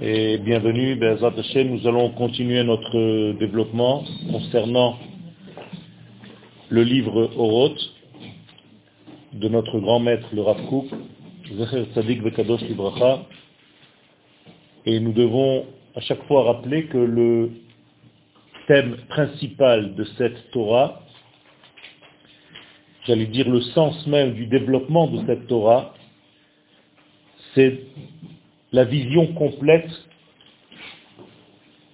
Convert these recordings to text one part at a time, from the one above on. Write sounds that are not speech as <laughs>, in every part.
et bienvenue, nous allons continuer notre développement concernant le livre Oroth de notre grand maître, le Rav Zecher Tzadik Vekadosh Libracha, et nous devons à chaque fois rappeler que le thème principal de cette Torah, j'allais dire le sens même du développement de cette Torah, c'est la vision complète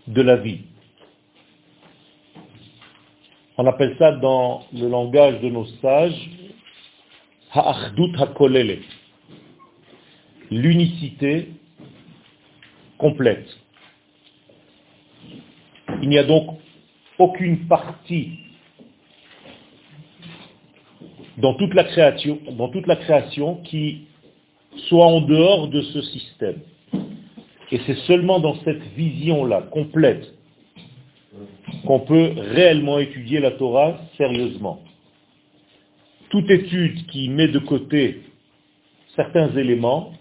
de la vie. On appelle ça dans le langage de nos sages Ha'achdut HaKolele, l'unicité complète. Il n'y a donc aucune partie dans toute la création, dans toute la création qui soit en dehors de ce système. Et c'est seulement dans cette vision-là, complète, qu'on peut réellement étudier la Torah sérieusement. Toute étude qui met de côté certains éléments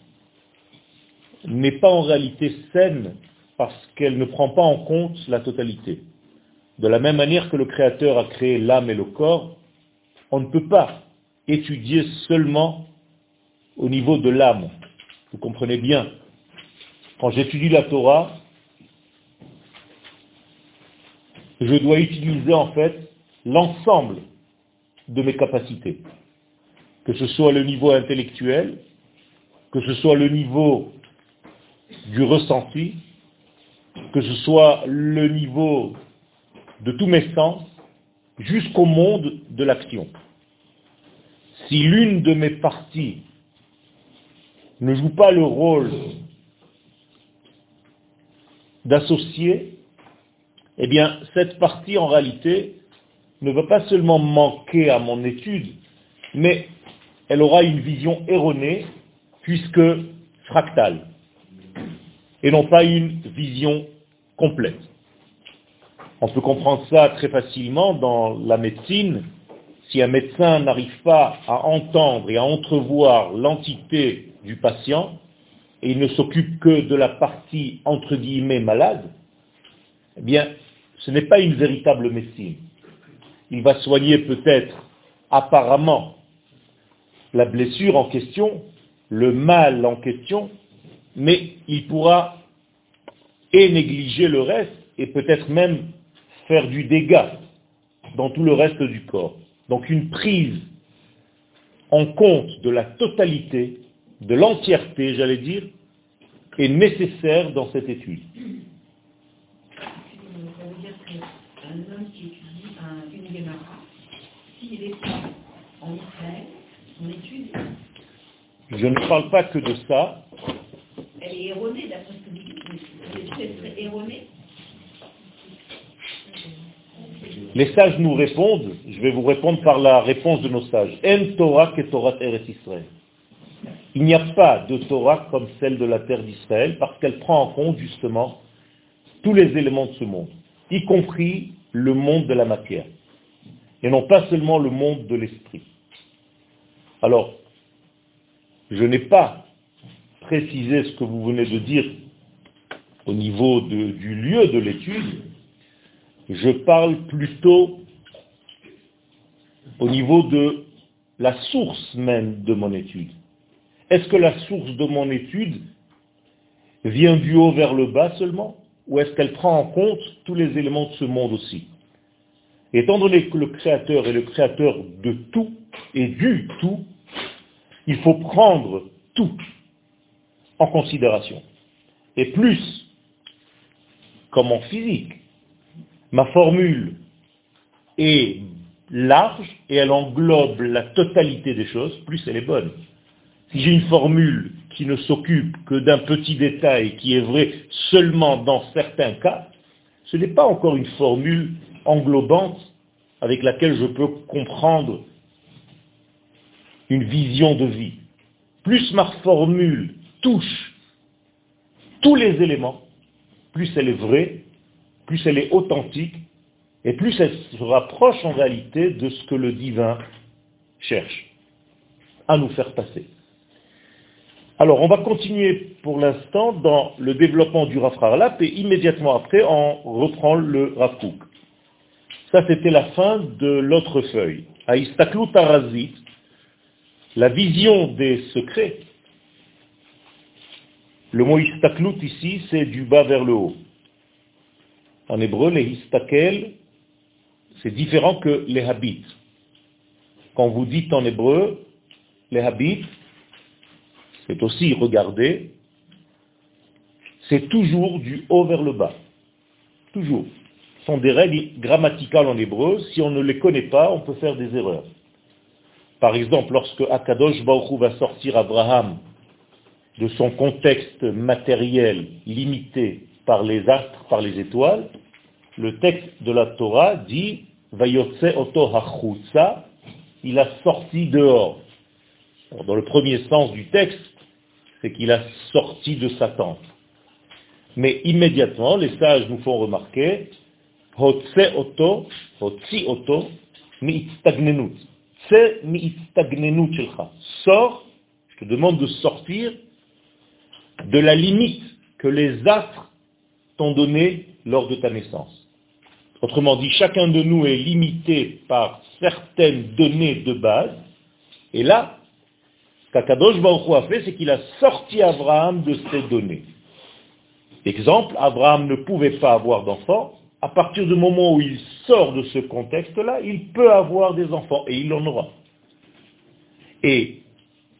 n'est pas en réalité saine parce qu'elle ne prend pas en compte la totalité. De la même manière que le Créateur a créé l'âme et le corps, on ne peut pas étudier seulement au niveau de l'âme. Vous comprenez bien. Quand j'étudie la Torah, je dois utiliser en fait l'ensemble de mes capacités. Que ce soit le niveau intellectuel, que ce soit le niveau du ressenti, que ce soit le niveau de tous mes sens, jusqu'au monde de l'action. Si l'une de mes parties ne joue pas le rôle d'associé, eh bien, cette partie, en réalité, ne va pas seulement manquer à mon étude, mais elle aura une vision erronée, puisque fractale, et non pas une vision complète. On peut comprendre ça très facilement dans la médecine. Si un médecin n'arrive pas à entendre et à entrevoir l'entité du patient, et il ne s'occupe que de la partie entre guillemets malade, eh bien, ce n'est pas une véritable médecine. Il va soigner peut-être apparemment la blessure en question, le mal en question, mais il pourra et négliger le reste et peut-être même faire du dégât dans tout le reste du corps. Donc une prise en compte de la totalité, de l'entièreté, j'allais dire, est nécessaire dans cette étude. Ça veut dire qu'un homme qui étudie un, une Gemara, s'il est en Israël, son étude, Je ne parle pas que de ça, elle est erronée d'après ce que vous dites, mais l'étude elle serait erronée. les sages nous répondent, je vais vous répondre par la réponse de nos sages. En Torah que Torah Eretz Israël. Il n'y a pas de Torah comme celle de la terre d'Israël parce qu'elle prend en compte justement tous les éléments de ce monde, y compris le monde de la matière, et non pas seulement le monde de l'esprit. Alors, je n'ai pas précisé ce que vous venez de dire au niveau du lieu de l'étude, je parle plutôt au niveau de la source même de mon étude. Est-ce que la source de mon étude vient du haut vers le bas seulement Ou est-ce qu'elle prend en compte tous les éléments de ce monde aussi? Étant donné que le Créateur est le Créateur de tout et du tout, il faut prendre tout en considération. Et plus, comme en physique, ma formule est large et elle englobe la totalité des choses, plus elle est bonne. Si j'ai une formule qui ne s'occupe que d'un petit détail qui est vrai seulement dans certains cas, ce n'est pas encore une formule englobante avec laquelle je peux comprendre une vision de vie. Plus ma formule touche tous les éléments, plus elle est vraie, plus elle est authentique, et plus elle se rapproche en réalité de ce que le divin cherche à nous faire passer. Alors, on va continuer pour l'instant dans le développement du Rav Harlap et immédiatement après, on reprend le Rav Kook. Ça, c'était la fin de l'autre feuille. Arazit, la vision des secrets. Le mot istaklut ici, c'est du bas vers le haut. En hébreu, les istakel, c'est différent que les habits. Quand vous dites en hébreu, les habits, c'est aussi regarder, c'est toujours du haut vers le bas. Toujours. Ce sont des règles grammaticales en hébreu. Si on ne les connaît pas, on peut faire des erreurs. Par exemple, lorsque Akadosh Baruch va sortir Abraham de son contexte matériel limité par les astres, par les étoiles, le texte de la Torah dit Vayotse oto il a sorti dehors. dans le premier sens du texte, c'est qu'il a sorti de sa tente. Mais immédiatement, les sages nous font remarquer, Hotse oto, hotsi oto. C'est mi'itstagnenut shelcha. Sors, je te demande de sortir de la limite que les astres t'ont donnée lors de ta naissance. Autrement dit, chacun de nous est limité par certaines données de base, et là, qu'Akadosh Baruch a fait, c'est qu'il a sorti Abraham de ces données. Exemple, Abraham ne pouvait pas avoir d'enfants. À partir du moment où il sort de ce contexte-là, il peut avoir des enfants, et il en aura. Et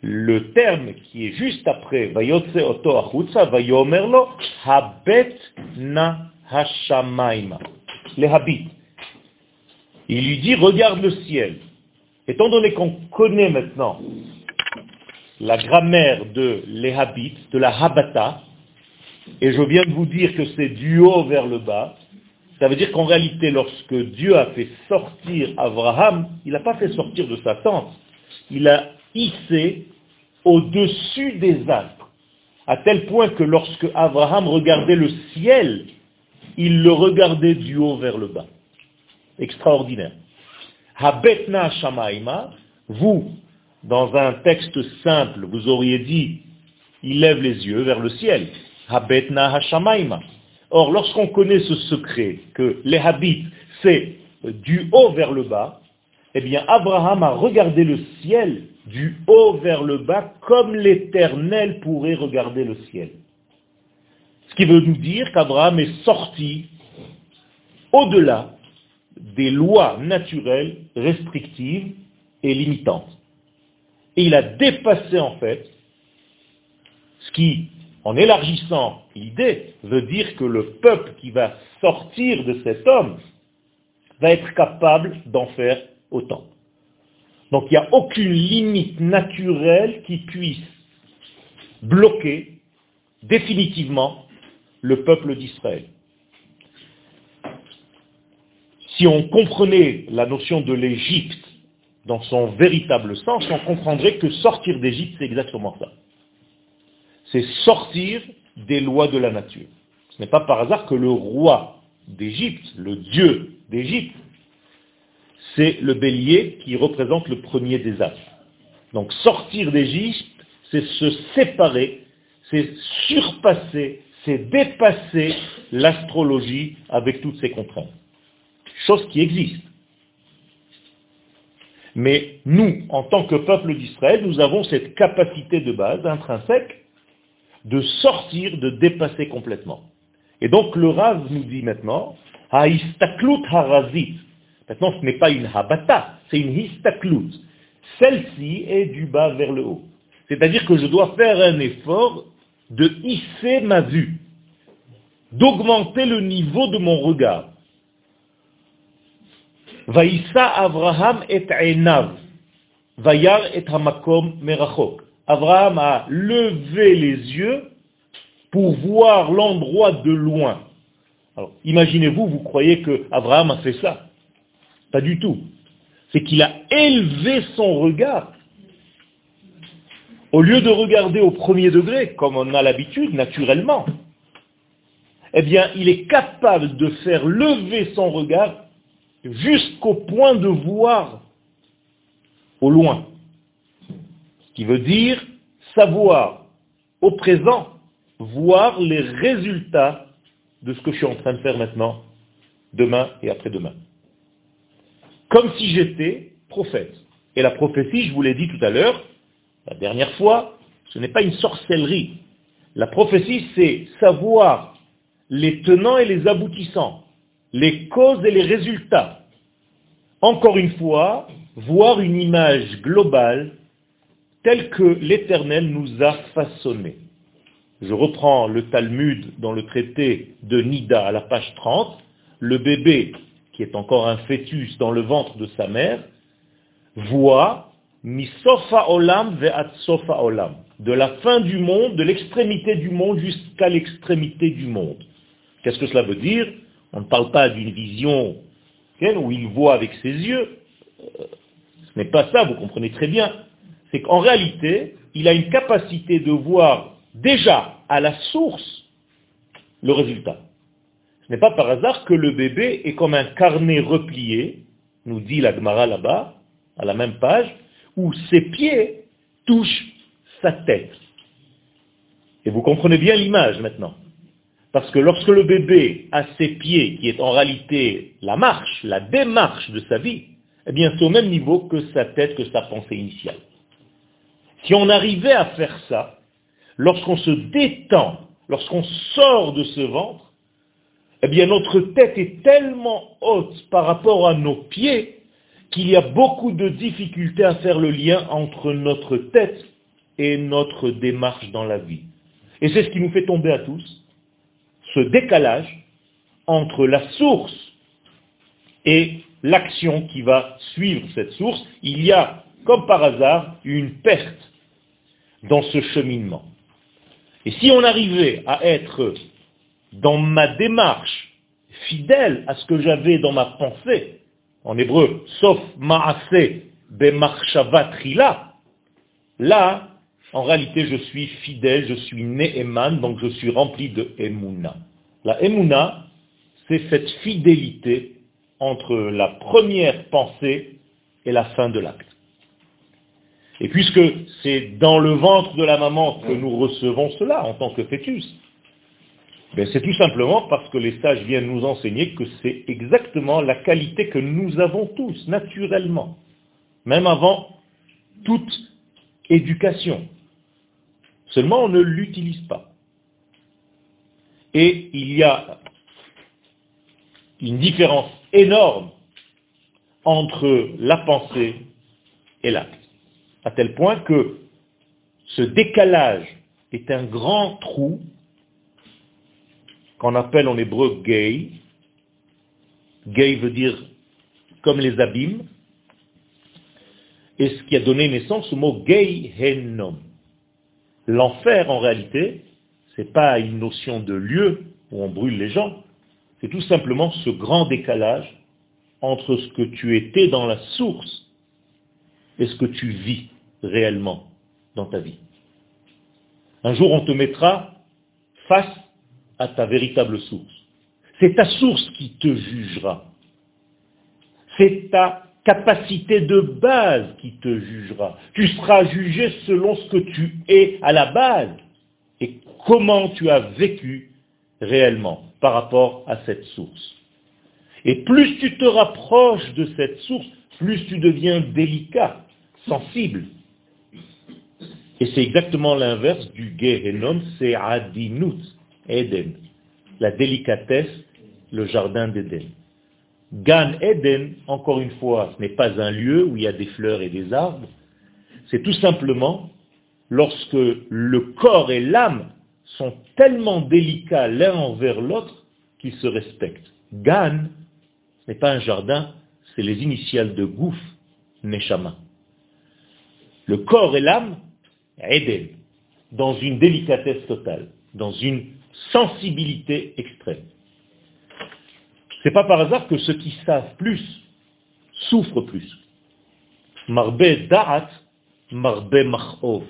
le terme qui est juste après, Vayotse oto achutza, Vayomerlo, habet na hashamaima. Les habits. Il lui dit, regarde le ciel. Étant donné qu'on connaît maintenant la grammaire de les habits, de la habata, et je viens de vous dire que c'est du haut vers le bas, ça veut dire qu'en réalité, lorsque Dieu a fait sortir Abraham, il n'a pas fait sortir de sa tente, il a hissé au-dessus des astres, à tel point que lorsque Abraham regardait le ciel, il le regardait du haut vers le bas. Extraordinaire. Habetna shamaima, vous, dans un texte simple, vous auriez dit, il lève les yeux vers le ciel. Habetna hashamaima. Or, lorsqu'on connaît ce secret, que les habits, c'est du haut vers le bas, eh bien, Abraham a regardé le ciel du haut vers le bas, comme l'Éternel pourrait regarder le ciel. Ce qui veut nous dire qu'Abraham est sorti au-delà des lois naturelles restrictives et limitantes. Et il a dépassé en fait ce qui, en élargissant l'idée, veut dire que le peuple qui va sortir de cet homme va être capable d'en faire autant. Donc il n'y a aucune limite naturelle qui puisse bloquer définitivement le peuple d'Israël. Si on comprenait la notion de l'Égypte dans son véritable sens, on comprendrait que sortir d'Égypte, c'est exactement ça. C'est sortir des lois de la nature. Ce n'est pas par hasard que le roi d'Égypte, le dieu d'Égypte, c'est le bélier qui représente le premier des astres. Donc sortir d'Égypte, c'est se séparer, c'est surpasser, c'est dépasser l'astrologie avec toutes ses contraintes. Chose qui existe. Mais nous, en tant que peuple d'Israël, nous avons cette capacité de base intrinsèque de sortir, de dépasser complètement. Et donc le Rav nous dit maintenant, Haistaklut harazit, Maintenant, ce n'est pas une habata, c'est une histaklut. Celle-ci est du bas vers le haut. C'est-à-dire que je dois faire un effort de hisser ma vue, d'augmenter le niveau de mon regard. Vaïssa Abraham et Einav, Vayar et Hamakom Merachok. Abraham a levé les yeux pour voir l'endroit de loin. Alors, imaginez-vous, vous croyez que Abraham a fait ça? Pas du tout. C'est qu'il a élevé son regard. Au lieu de regarder au premier degré, comme on a l'habitude, naturellement, eh bien, il est capable de faire lever son regard jusqu'au point de voir au loin. Ce qui veut dire savoir au présent, voir les résultats de ce que je suis en train de faire maintenant, demain et après-demain. Comme si j'étais prophète. Et la prophétie, je vous l'ai dit tout à l'heure, la dernière fois, ce n'est pas une sorcellerie. La prophétie, c'est savoir les tenants et les aboutissants, les causes et les résultats. Encore une fois, voir une image globale telle que l'Éternel nous a façonné. Je reprends le Talmud dans le traité de Nida à la page 30. Le bébé, qui est encore un fœtus dans le ventre de sa mère, voit sofa olam ve'at sofa olam, de la fin du monde, de l'extrémité du monde jusqu'à l'extrémité du monde. Qu'est-ce que cela veut dire? On ne parle pas d'une vision où il voit avec ses yeux. Euh, ce n'est pas ça, vous comprenez très bien. C'est qu'en réalité, il a une capacité de voir déjà à la source le résultat. Ce n'est pas par hasard que le bébé est comme un carnet replié, nous dit la Gemara là-bas, à la même page, où ses pieds touchent sa tête. Et vous comprenez bien l'image maintenant. Parce que lorsque le bébé a ses pieds, qui est en réalité la marche, la démarche de sa vie, eh bien c'est au même niveau que sa tête, que sa pensée initiale. Si on arrivait à faire ça, lorsqu'on se détend, lorsqu'on sort de ce ventre, eh bien notre tête est tellement haute par rapport à nos pieds qu'il y a beaucoup de difficultés à faire le lien entre notre tête et notre démarche dans la vie. Et c'est ce qui nous fait tomber à tous, ce décalage entre la source et l'action qui va suivre cette source. Il y a, comme par hasard, une perte dans ce cheminement. Et si on arrivait à être dans ma démarche fidèle à ce que j'avais dans ma pensée, en hébreu, sauf ma'ase bemarshavatrila, là, en réalité, je suis fidèle, je suis ne'eman, donc je suis rempli de emuna. La emuna, c'est cette fidélité entre la première pensée et la fin de l'acte. Et puisque c'est dans le ventre de la maman que nous recevons cela en tant que fœtus, ben c'est tout simplement parce que les sages viennent nous enseigner que c'est exactement la qualité que nous avons tous, naturellement, même avant toute éducation. Seulement on ne l'utilise pas. Et il y a une différence énorme entre la pensée et l'acte à tel point que ce décalage est un grand trou qu'on appelle en hébreu gay. Gay veut dire comme les abîmes. Et ce qui a donné naissance au mot gay henom. L'enfer, en réalité, ce n'est pas une notion de lieu où on brûle les gens. C'est tout simplement ce grand décalage entre ce que tu étais dans la source et ce que tu vis réellement dans ta vie. Un jour, on te mettra face à ta véritable source. C'est ta source qui te jugera. C'est ta capacité de base qui te jugera. Tu seras jugé selon ce que tu es à la base et comment tu as vécu réellement par rapport à cette source. Et plus tu te rapproches de cette source, plus tu deviens délicat, sensible. Et c'est exactement l'inverse du Gehenom, c'est Adinut, Eden, la délicatesse, le jardin d'Éden. Gan Eden, encore une fois, ce n'est pas un lieu où il y a des fleurs et des arbres, c'est tout simplement lorsque le corps et l'âme sont tellement délicats l'un envers l'autre qu'ils se respectent. Gan, n'est pas un jardin, c'est les initiales de Gouf, Neshama. Le corps et l'âme, Eden, dans une délicatesse totale, dans une sensibilité extrême. C'est pas par hasard que ceux qui savent plus souffrent plus. Marbe da'at, marbe machov.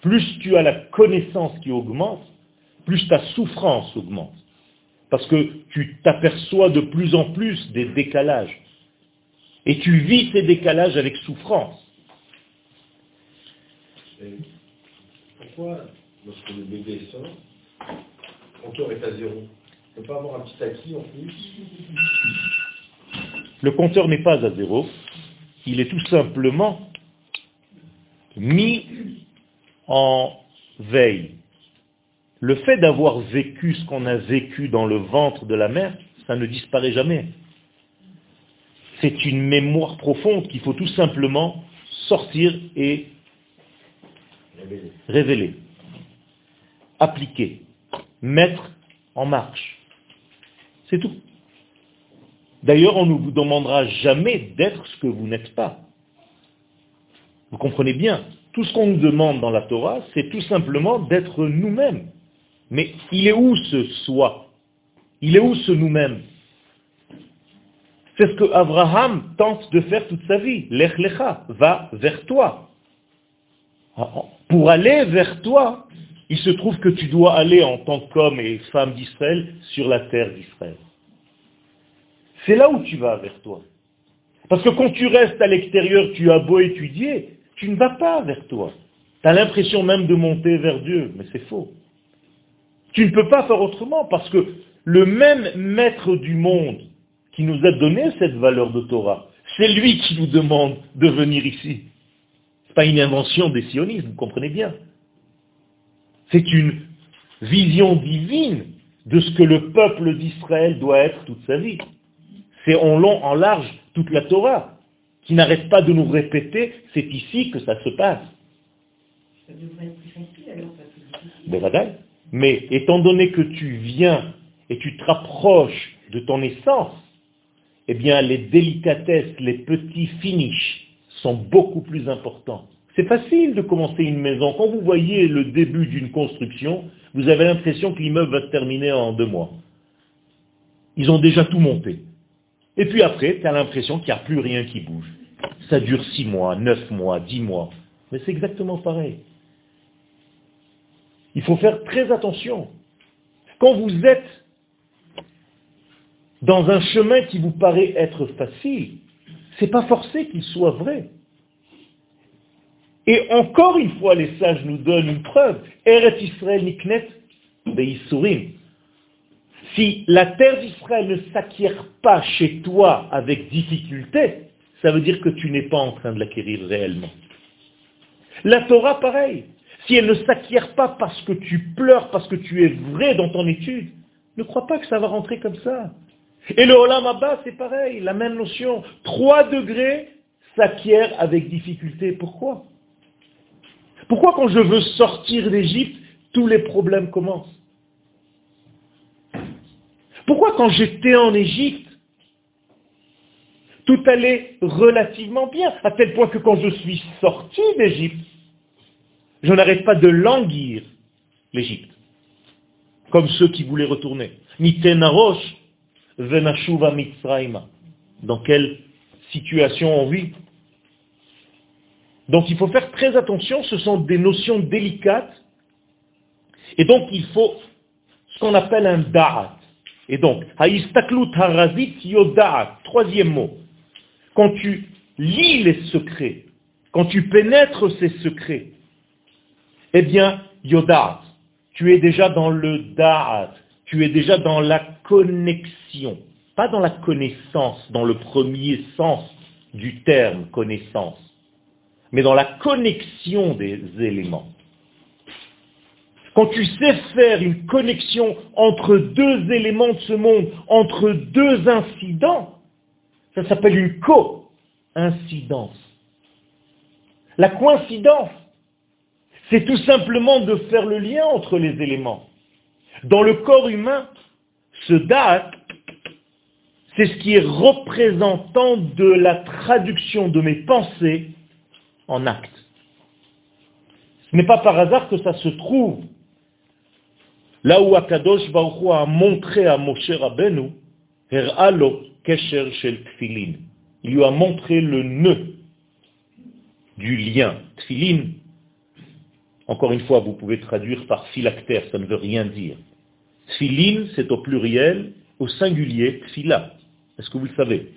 Plus tu as la connaissance qui augmente, plus ta souffrance augmente. Parce que tu t'aperçois de plus en plus des décalages. Et tu vis ces décalages avec souffrance. Pourquoi lorsque le bébé sort, le compteur est à zéro? On ne peut pas avoir un petit acquis en plus Le compteur n'est pas à zéro. Il est tout simplement mis en veille. Le fait d'avoir vécu ce qu'on a vécu dans le ventre de la mère, ça ne disparaît jamais. C'est une mémoire profonde qu'il faut tout simplement sortir et révéler, appliquer, mettre en marche. C'est tout. D'ailleurs, on ne vous demandera jamais d'être ce que vous n'êtes pas. Vous comprenez bien, tout ce qu'on nous demande dans la Torah, c'est tout simplement d'être nous-mêmes. Mais il est où ce soi? Il est où ce nous-mêmes? C'est ce que Abraham tente de faire toute sa vie. Lech lecha, va vers toi. Pour aller vers toi, il se trouve que tu dois aller en tant qu'homme et femme d'Israël sur la terre d'Israël. C'est là où tu vas vers toi. Parce que quand tu restes à l'extérieur, tu as beau étudier, tu ne vas pas vers toi. Tu as l'impression même de monter vers Dieu, mais c'est faux. Tu ne peux pas faire autrement parce que le même maître du monde qui nous a donné cette valeur de Torah, c'est lui qui nous demande de venir ici. Ce n'est pas une invention des sionistes, vous comprenez bien. C'est une vision divine de ce que le peuple d'Israël doit être toute sa vie. C'est en long, en large, toute la Torah, qui n'arrête pas de nous répéter, c'est ici que ça se passe. Ça devrait être plus facile alors, parce que Mais étant donné que tu viens et tu te rapproches de ton essence, eh bien les délicatesses, les petits finishes sont beaucoup plus importants. C'est facile de commencer une maison. Quand vous voyez le début d'une construction, vous avez l'impression que l'immeuble va se terminer en deux mois. Ils ont déjà tout monté. Et puis après, tu as l'impression qu'il n'y a plus rien qui bouge. Ça dure six mois, neuf mois, dix mois. Mais c'est exactement pareil. Il faut faire très attention. Quand vous êtes dans un chemin qui vous paraît être facile, c'est pas forcé qu'il soit vrai. Et encore une fois, les sages nous donnent une preuve. Eret Israël niknet. Si la terre d'Israël ne s'acquiert pas chez toi avec difficulté, ça veut dire que tu n'es pas en train de l'acquérir réellement. La Torah, pareil. Si elle ne s'acquiert pas parce que tu pleures, parce que tu es vrai dans ton étude, ne crois pas que ça va rentrer comme ça. Et le Olam Abba, c'est pareil, la même notion. Trois degrés s'acquièrent avec difficulté. Pourquoi? Pourquoi quand je veux sortir d'Égypte, tous les problèmes commencent? Pourquoi quand j'étais en Égypte, tout allait relativement bien, à tel point que quand je suis sorti d'Égypte, je n'arrête pas de languir l'Égypte, comme ceux qui voulaient retourner. Dans quelle situation on vit? Donc il faut faire très attention, ce sont des notions délicates, et donc il faut ce qu'on appelle un da'at. Et donc, haistaklut harazit yodaat, troisième mot. Quand tu lis les secrets, quand tu pénètres ces secrets, eh bien, yodaat, tu es déjà dans le da'at, tu es déjà dans la connexion, pas dans la connaissance, dans le premier sens du terme connaissance, mais dans la connexion des éléments. Quand tu sais faire une connexion entre deux éléments de ce monde, entre deux incidents, ça s'appelle une co-incidence. La coïncidence, c'est tout simplement de faire le lien entre les éléments. Dans le corps humain, ce date, c'est ce qui est représentant de la traduction de mes pensées en actes. Ce n'est pas par hasard que ça se trouve là où Akadosh Baruch a montré à Moshe Rabbeinu, Heralo Kesher Shel Tfilin. Il lui a montré le nœud du lien. Tfilin, encore une fois, vous pouvez traduire par phylactère, ça ne veut rien dire. Tfilin, c'est au pluriel, au singulier, tfila. Est-ce que vous le savez?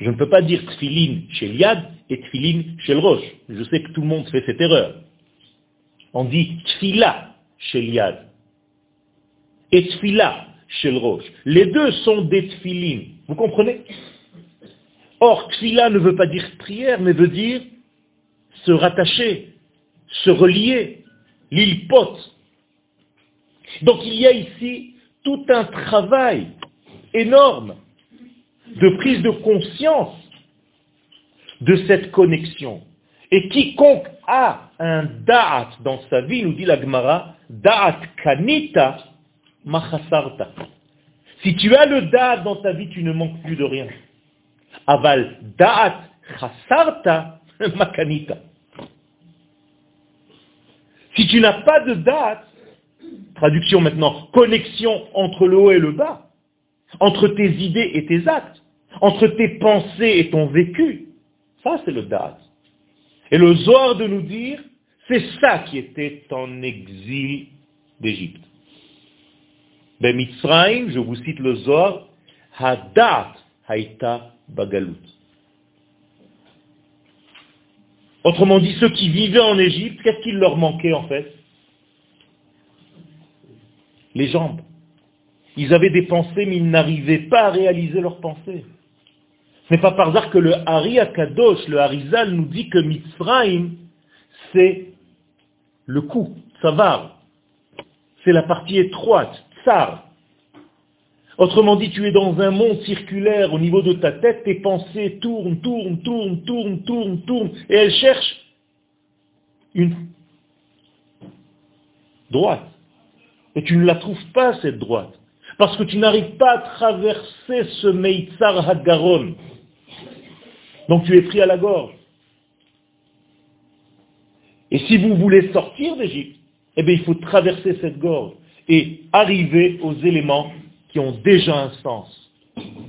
Je ne peux pas dire tfilin chez Yad et tfilin chez le Roche. Je sais que tout le monde fait cette erreur. On dit tfila chez Yad et tfila chez le roche. Les deux sont des tfilin. Vous comprenez? Or, tfila ne veut pas dire prière, mais veut dire se rattacher, se relier, l'ilpote. Donc il y a ici tout un travail énorme de prise de conscience de cette connexion. Et quiconque a un da'at dans sa vie, nous dit la Gemara, da'at kanita machasarta. Si tu as le da'at dans ta vie, tu ne manques plus de rien. Aval da'at chasarta <laughs> makanita. Si tu n'as pas de da'at, traduction maintenant, connexion entre le haut et le bas, entre tes idées et tes actes, entre tes pensées et ton vécu, ça c'est le da'at. Et le Zohar de nous dire, c'est ça qui était en exil d'Égypte. Ben Mitzrayim, je vous cite le Zohar, Hadat Haïta Bagalut. Autrement dit, ceux qui vivaient en Égypte, qu'est-ce qu'il leur manquait en fait? Les jambes. Ils avaient des pensées, mais ils n'arrivaient pas à réaliser leurs pensées. Ce n'est pas par hasard que le Hari Akadosh, le Harizal, nous dit que Mitzrayim, c'est le cou, savar. C'est la partie étroite, tsar. Autrement dit, tu es dans un monde circulaire au niveau de ta tête, tes pensées tournent, tournent, tournent, tournent, tournent, tournent, et elles cherchent une droite. Et tu ne la trouves pas, cette droite. Parce que tu n'arrives pas à traverser ce Meitzar Hagaron. Donc tu es pris à la gorge. Et si vous voulez sortir d'Égypte, eh il faut traverser cette gorge et arriver aux éléments qui ont déjà un sens,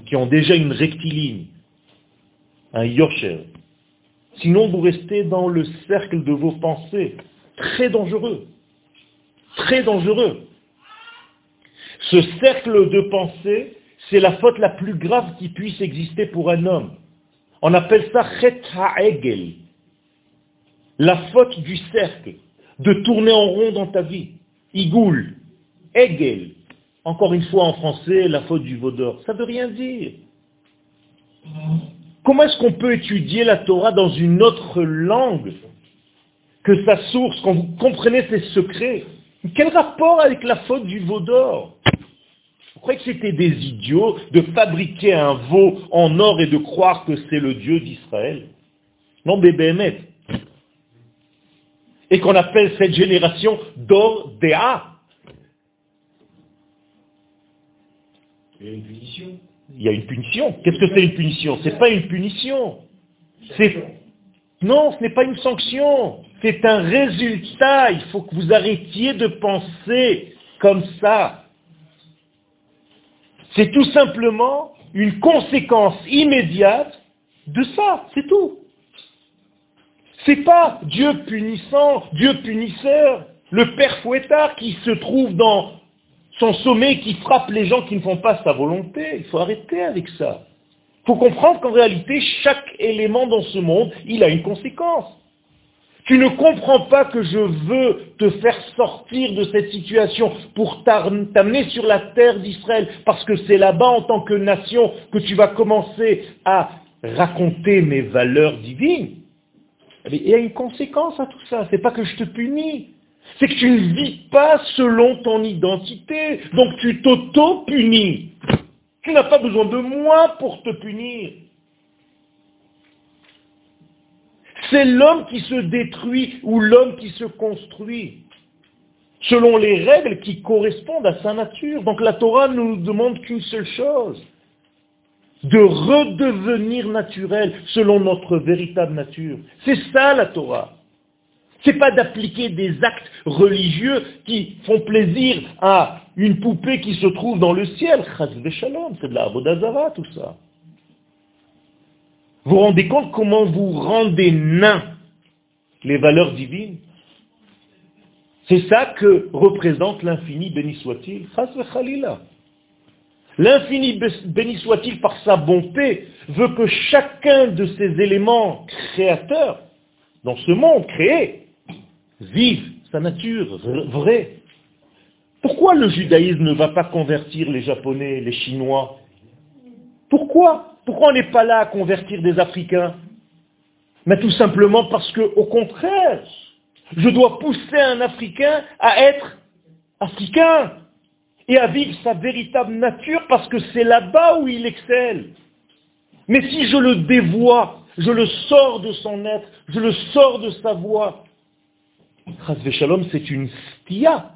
qui ont déjà une rectiligne, un yosher. Sinon vous restez dans le cercle de vos pensées, très dangereux, très dangereux. Ce cercle de pensée, c'est la faute la plus grave qui puisse exister pour un homme. On appelle ça chet ha'egel, la faute du cercle, de tourner en rond dans ta vie. Igoul, egel, encore une fois en français, la faute du vaudor. Ça ne veut rien dire. Comment est-ce qu'on peut étudier la Torah dans une autre langue que sa source, quand vous comprenez ses secrets? Quel rapport avec la faute du vaudor? Vous croyez que c'était des idiots de fabriquer un veau en or et de croire que c'est le Dieu d'Israël? Non, bébé Et qu'on appelle cette génération d'or Déa. Il y a une punition. Il y a une punition. Qu'est-ce que c'est une punition? C'est pas une punition. C'est non, ce n'est pas une sanction. C'est un résultat. Il faut que vous arrêtiez de penser comme ça. C'est tout simplement une conséquence immédiate de ça, c'est tout. C'est pas Dieu punissant, Dieu punisseur, le père fouettard qui se trouve dans son sommet, qui frappe les gens qui ne font pas sa volonté. Il faut arrêter avec ça. Il faut comprendre qu'en réalité, chaque élément dans ce monde, il a une conséquence. Tu ne comprends pas que je veux te faire sortir de cette situation pour t'amener sur la terre d'Israël, parce que c'est là-bas en tant que nation que tu vas commencer à raconter mes valeurs divines. Il y a une conséquence à tout ça. C'est pas que je te punis. C'est que tu ne vis pas selon ton identité. Donc tu t'auto-punis. Tu n'as pas besoin de moi pour te punir. C'est l'homme qui se détruit ou l'homme qui se construit, selon les règles qui correspondent à sa nature. Donc la Torah ne nous demande qu'une seule chose, de redevenir naturel selon notre véritable nature. C'est ça la Torah. C'est pas d'appliquer des actes religieux qui font plaisir à une poupée qui se trouve dans le ciel. C'est de la Avodazara, tout ça. Vous vous rendez compte comment vous rendez nains les valeurs divines? C'est ça que représente l'infini, béni soit-il. L'infini, béni soit-il par sa bonté, veut que chacun de ces éléments créateurs, dans ce monde créé, vive sa nature vraie. Pourquoi le judaïsme ne va pas convertir les Japonais, les Chinois Pourquoi? Pourquoi on n'est pas là à convertir des Africains? Mais tout simplement parce que, au contraire, je dois pousser un Africain à être africain et à vivre sa véritable nature parce que c'est là-bas où il excelle. Mais si je le dévoie, je le sors de son être, je le sors de sa voix, Shalom, c'est une stia,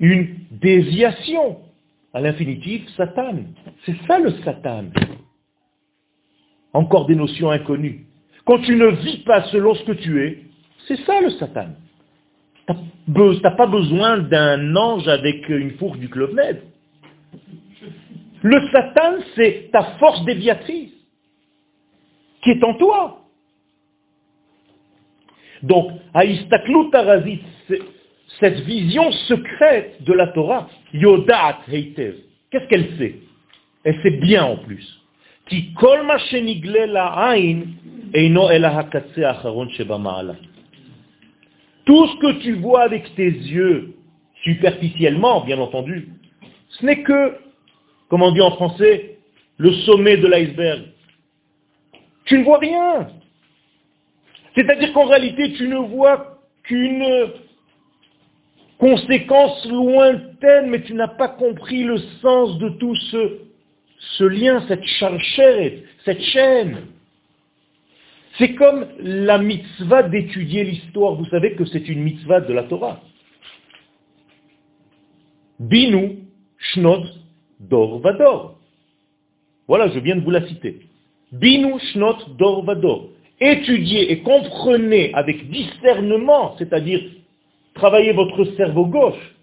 une déviation. À l'infinitif, Satan. C'est ça le Satan. Encore des notions inconnues. Quand tu ne vis pas selon ce que tu es, c'est ça le Satan. Tu n'as pas besoin d'un ange avec une fourche du Club. Le Satan, c'est ta force déviatrice qui est en toi. Donc, Aïstaklut Tarazit, cette vision secrète de la Torah, Yodat Heitev, qu'est-ce qu'elle sait? Elle sait bien en plus. Tout ce que tu vois avec tes yeux, superficiellement, bien entendu, ce n'est que, comme on dit en français, le sommet de l'iceberg. Tu ne vois rien. C'est-à-dire qu'en réalité, tu ne vois qu'une conséquence lointaine, mais tu n'as pas compris le sens de tout ce, lien, cette charchette, cette chaîne. C'est comme la mitzvah d'étudier l'histoire. Vous savez que c'est une mitzvah de la Torah. Binu, Shnot, Dor, Vador. Voilà, je viens de vous la citer. Binu, Shnot, Dor, Vador. Étudiez et comprenez avec discernement, c'est-à-dire travaillez votre cerveau gauche.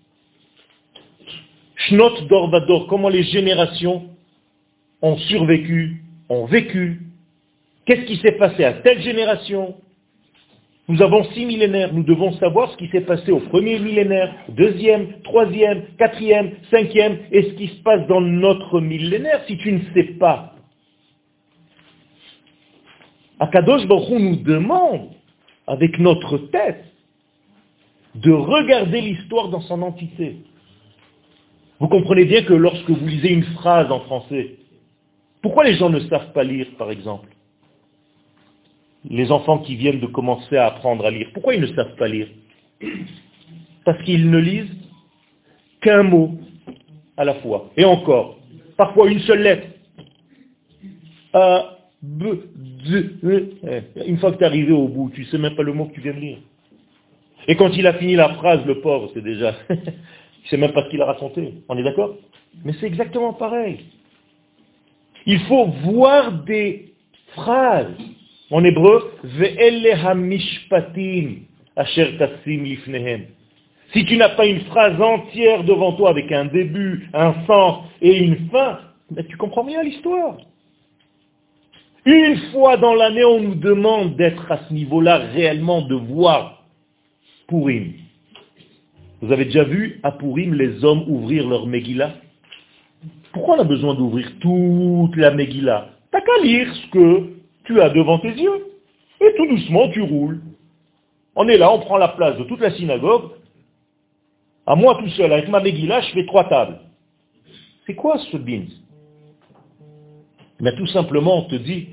Shnot, Dor, Vador, comment les générations ont survécu, ont vécu. Qu'est-ce qui s'est passé à telle génération? Nous avons six millénaires, nous devons savoir ce qui s'est passé au premier millénaire, deuxième, troisième, quatrième, cinquième, et ce qui se passe dans notre millénaire. Si tu ne sais pas, Akadosh Baruch nous demande, avec notre tête, de regarder l'histoire dans son entité. Vous comprenez bien que lorsque vous lisez une phrase en français, pourquoi les gens ne savent pas lire, par exemple? Les enfants qui viennent de commencer à apprendre à lire, pourquoi ils ne savent pas lire? Parce qu'ils ne lisent qu'un mot à la fois. Et encore, parfois une seule lettre. A, B, D, e. Une fois que tu es arrivé au bout, tu ne sais même pas le mot que tu viens de lire. Et quand il a fini la phrase, le pauvre, c'est déjà... <laughs> il ne sait même pas ce qu'il a raconté. On est d'accord? Mais c'est exactement pareil. Il faut voir des phrases. En hébreu, si tu n'as pas une phrase entière devant toi avec un début, un sens et une fin, ben, tu comprends bien l'histoire. Une fois dans l'année, on nous demande d'être à ce niveau-là réellement, de voir Purim. Vous avez déjà vu à Purim les hommes ouvrir leur Megillah? Pourquoi on a besoin d'ouvrir toute la Megillah? T'as qu'à lire ce que tu as devant tes yeux. Et tout doucement, tu roules. On est là, on prend la place de toute la synagogue. À moi tout seul, avec ma Megillah, je fais trois tables. C'est quoi ce bins? Mais tout simplement, on te dit,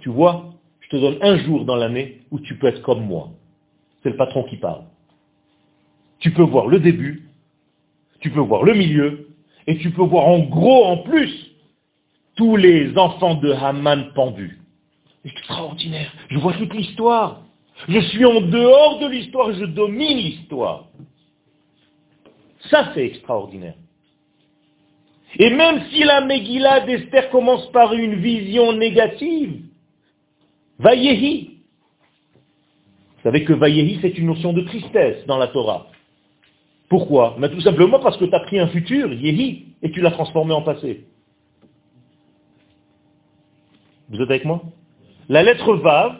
tu vois, je te donne un jour dans l'année où tu peux être comme moi. C'est le patron qui parle. Tu peux voir le début, tu peux voir le milieu, et tu peux voir en gros, en plus, tous les enfants de Haman pendus. Extraordinaire. Je vois toute l'histoire. Je suis en dehors de l'histoire, je domine l'histoire. Ça, c'est extraordinaire. Et même si la Megillah d'Esther commence par une vision négative, Vayehi. Vous savez que Vayehi, c'est une notion de tristesse dans la Torah. Pourquoi? Mais Tout simplement parce que tu as pris un futur, Yehi, et tu l'as transformé en passé. Vous êtes avec moi? La lettre Vav,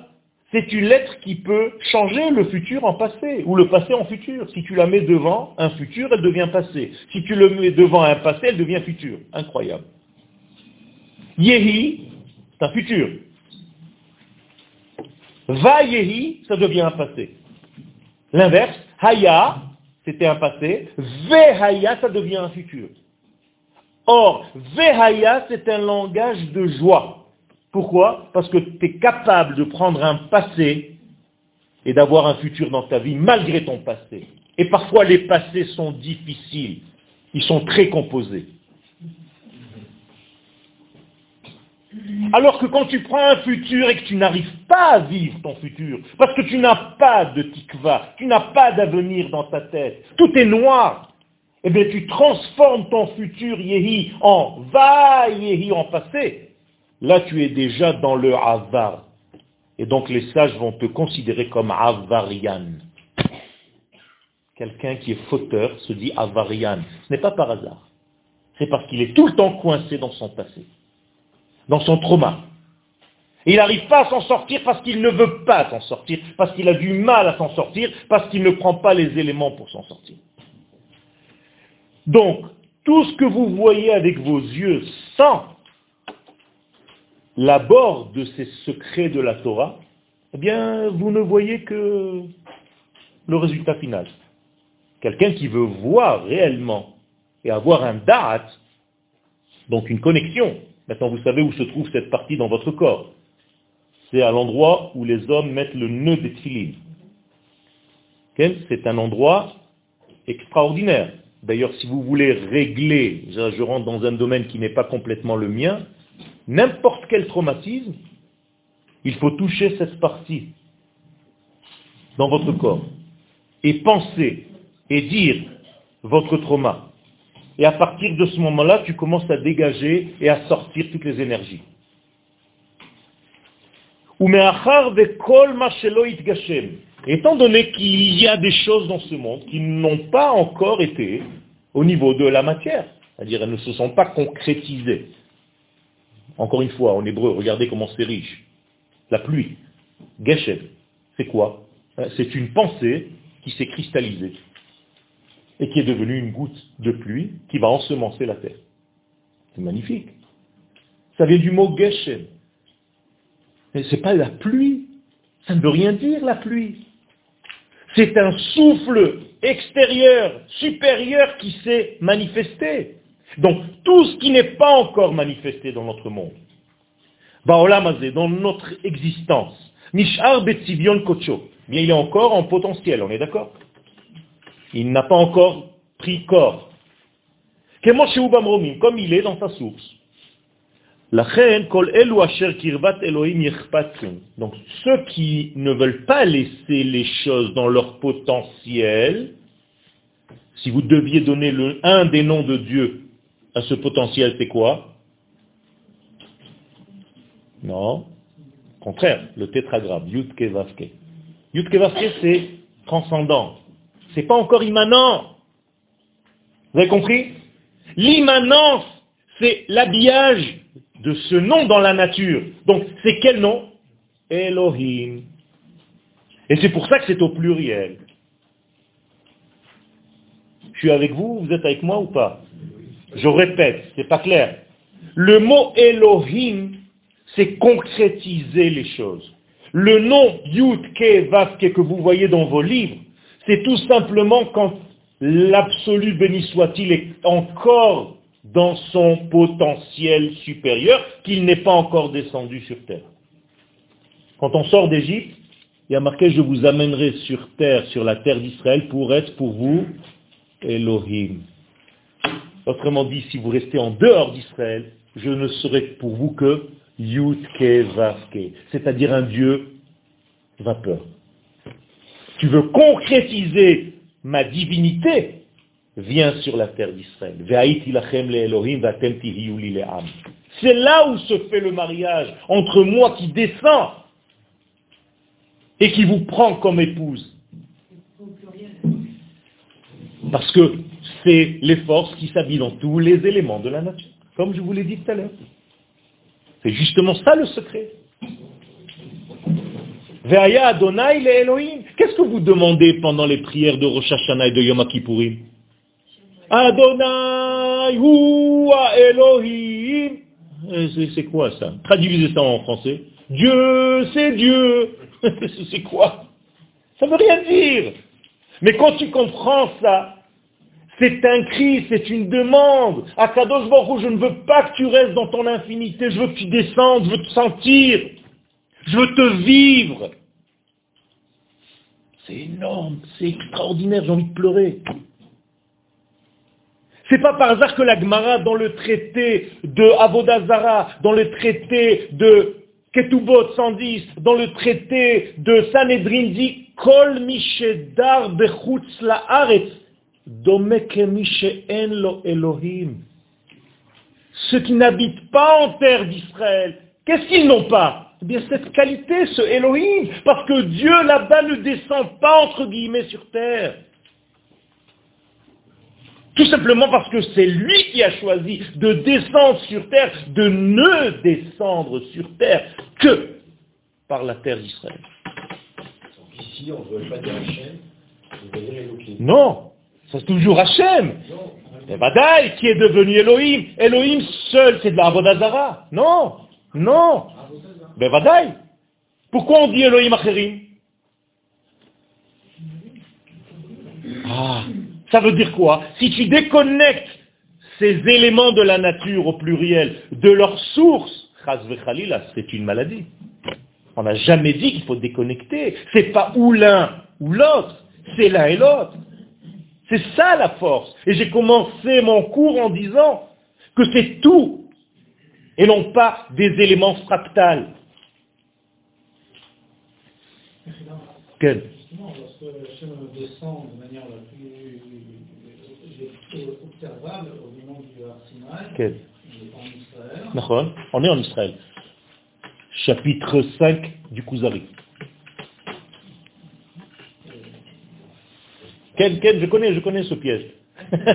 c'est une lettre qui peut changer le futur en passé, ou le passé en futur. Si tu la mets devant un futur, elle devient passé. Si tu le mets devant un passé, elle devient futur. Incroyable. Yehi, c'est un futur. Va Yehi, ça devient un passé. L'inverse, haya, c'était un passé, vehaya, ça devient un futur. Or, vehaya, c'est un langage de joie. Pourquoi? Parce que tu es capable de prendre un passé et d'avoir un futur dans ta vie malgré ton passé. Et parfois les passés sont difficiles, ils sont très composés. Alors que quand tu prends un futur et que tu n'arrives pas à vivre ton futur, parce que tu n'as pas de tikva, tu n'as pas d'avenir dans ta tête, tout est noir, eh bien tu transformes ton futur yehi en va yehi en passé. Là tu es déjà dans le avar. Et donc les sages vont te considérer comme avarian. Quelqu'un qui est fauteur se dit avarian. Ce n'est pas par hasard. C'est parce qu'il est tout le temps coincé dans son passé dans son trauma. il n'arrive pas à s'en sortir parce qu'il ne veut pas s'en sortir, parce qu'il a du mal à s'en sortir, parce qu'il ne prend pas les éléments pour s'en sortir. Donc, tout ce que vous voyez avec vos yeux sans l'abord de ces secrets de la Torah, eh bien, vous ne voyez que le résultat final. Quelqu'un qui veut voir réellement et avoir un da'at, donc une connexion Maintenant, vous savez où se trouve cette partie dans votre corps. C'est à l'endroit où les hommes mettent le nœud des tfilines. C'est un endroit extraordinaire. D'ailleurs, si vous voulez régler, je rentre dans un domaine qui n'est pas complètement le mien, n'importe quel traumatisme, il faut toucher cette partie dans votre corps et penser et dire votre trauma. Et à partir de ce moment-là, tu commences à dégager et à sortir toutes les énergies. Étant donné qu'il y a des choses dans ce monde qui n'ont pas encore été au niveau de la matière, c'est-à-dire elles ne se sont pas concrétisées. Encore une fois, en hébreu, regardez comment c'est riche. La pluie, geshem, c'est quoi? C'est une pensée qui s'est cristallisée et qui est devenu une goutte de pluie qui va ensemencer la terre. C'est magnifique. Ça vient du mot Geshem. Mais ce n'est pas la pluie. Ça ne veut rien dire, la pluie. C'est un souffle extérieur, supérieur qui s'est manifesté. Donc, tout ce qui n'est pas encore manifesté dans notre monde, dans notre existence, Mishar Betzivion Kocho, bien il est encore en potentiel, on est d'accord? Il n'a pas encore pris corps. Comme il est dans sa source. Donc ceux qui ne veulent pas laisser les choses dans leur potentiel, si vous deviez donner le, un des noms de Dieu à ce potentiel, c'est quoi? Non. Contraire, le tétragramme, Yudke Vaske. Yudke Vaske, c'est transcendant. C'est pas encore immanent. Vous avez compris? L'immanence, c'est l'habillage de ce nom dans la nature. Donc, c'est quel nom? Elohim. Et c'est pour ça que c'est au pluriel. Je suis avec vous, vous êtes avec moi ou pas? Je répète, c'est pas clair. Le mot Elohim, c'est concrétiser les choses. Le nom Yud Ke que vous voyez dans vos livres, c'est tout simplement quand l'absolu béni soit-il est encore dans son potentiel supérieur, qu'il n'est pas encore descendu sur terre. Quand on sort d'Égypte, il y a marqué je vous amènerai sur terre, sur la terre d'Israël, pour être pour vous Elohim. Autrement dit, si vous restez en dehors d'Israël, je ne serai pour vous que Yudke Vavke, c'est-à-dire un Dieu vapeur tu veux concrétiser ma divinité, viens sur la terre d'Israël. C'est là où se fait le mariage entre moi qui descends et qui vous prend comme épouse. Parce que c'est les forces qui s'habillent dans tous les éléments de la nature, comme je vous l'ai dit tout à l'heure. C'est justement ça le secret. Ve'aya Adonai le Elohim. Qu'est-ce que vous demandez pendant les prières de Rosh Hashanah et de Yom Kippourim Adonai Hua Elohim. Euh, c'est quoi ça? Traduisez ça en français. Dieu, c'est Dieu. <laughs> c'est quoi? Ça veut rien dire. Mais quand tu comprends ça, c'est un cri, c'est une demande. À Kadosh Baruch je ne veux pas que tu restes dans ton infinité, je veux que tu descendes, je veux te sentir, je veux te vivre. C'est énorme, c'est extraordinaire, j'ai envie de pleurer. C'est pas par hasard que la Gemara, dans le traité de Avodazara, dans le traité de Ketubot 110, dans le traité de Sanhedrin dit Kol mishedar bechutz la'aretz, en lo Elohim. Ceux qui n'habitent pas en terre d'Israël, qu'est-ce qu'ils n'ont pas? Eh bien cette qualité, ce Elohim, parce que Dieu là-bas ne descend pas entre guillemets sur terre. Tout simplement parce que c'est lui qui a choisi de descendre sur terre, de ne descendre sur terre que par la terre d'Israël. Ici, on ne veut pas dire Hachem, on veut dire Elohim. Non, c'est toujours Hachem. Et Badaï, qui est devenu Elohim. Elohim seul, c'est de la Avodazara. Non, non. Ben Badaï. Pourquoi on dit Elohim Acherim ça veut dire quoi? Si tu déconnectes ces éléments de la nature au pluriel de leur source, c'est une maladie. On n'a jamais dit qu'il faut déconnecter. C'est pas ou l'un ou l'autre, c'est l'un et l'autre. C'est ça la force. Et j'ai commencé mon cours en disant que c'est tout et non pas des éléments fractales. Quel Justement, lorsque Hachem descend de manière la plus observable au moment du Arsinaï, Quel on est en Israël, On est en Israël. Chapitre 5 du Kuzari. Ken, Ken, je connais, je connais ce piège. <laughs> Et la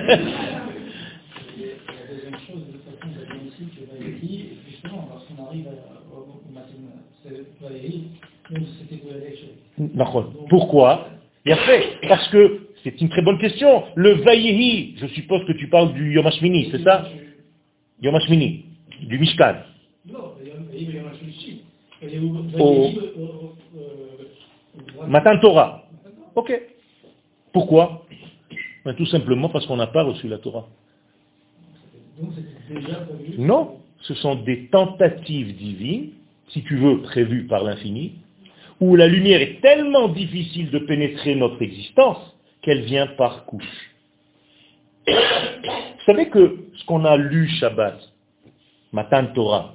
deuxième chose, de toute façon, vous avez aussi que Vaïli, justement, lorsqu'on arrive à- au au matin, c'est Vaïli, nous, c'était Pourquoi? Bien fait. Parce que c'est une très bonne question. Le Vaïhi, je suppose que tu parles du Yom HaShmini, c'est ça? Yom HaShmini, du Mishkan. Non, Vaïli, il y a un souci. Il y a eu Au- Vaïli, euh, Matan Torah. Ok. Pourquoi? Ben, Tout simplement parce qu'on n'a pas reçu la Torah. Donc déjà. Non, ce sont des tentatives divines, si tu veux, prévues par l'infini, où la lumière est tellement difficile de pénétrer notre existence qu'elle vient par couche. Vous savez que ce qu'on a lu Shabbat, Matan Torah,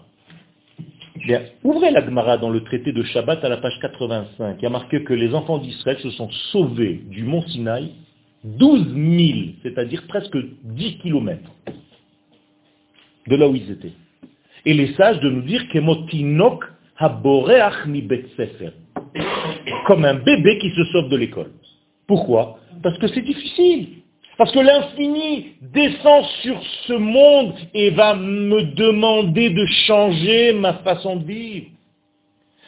ouvrez la Gemara dans le traité de Shabbat à la page 85. Il y a marqué que les enfants d'Israël se sont sauvés du mont Sinaï 12 000, c'est-à-dire presque 10 kilomètres de là où ils étaient. Et les sages de nous dire bet sefer. Comme un bébé qui se sauve de l'école. Pourquoi? Parce que c'est difficile. Parce que l'infini descend sur ce monde et va me demander de changer ma façon de vivre.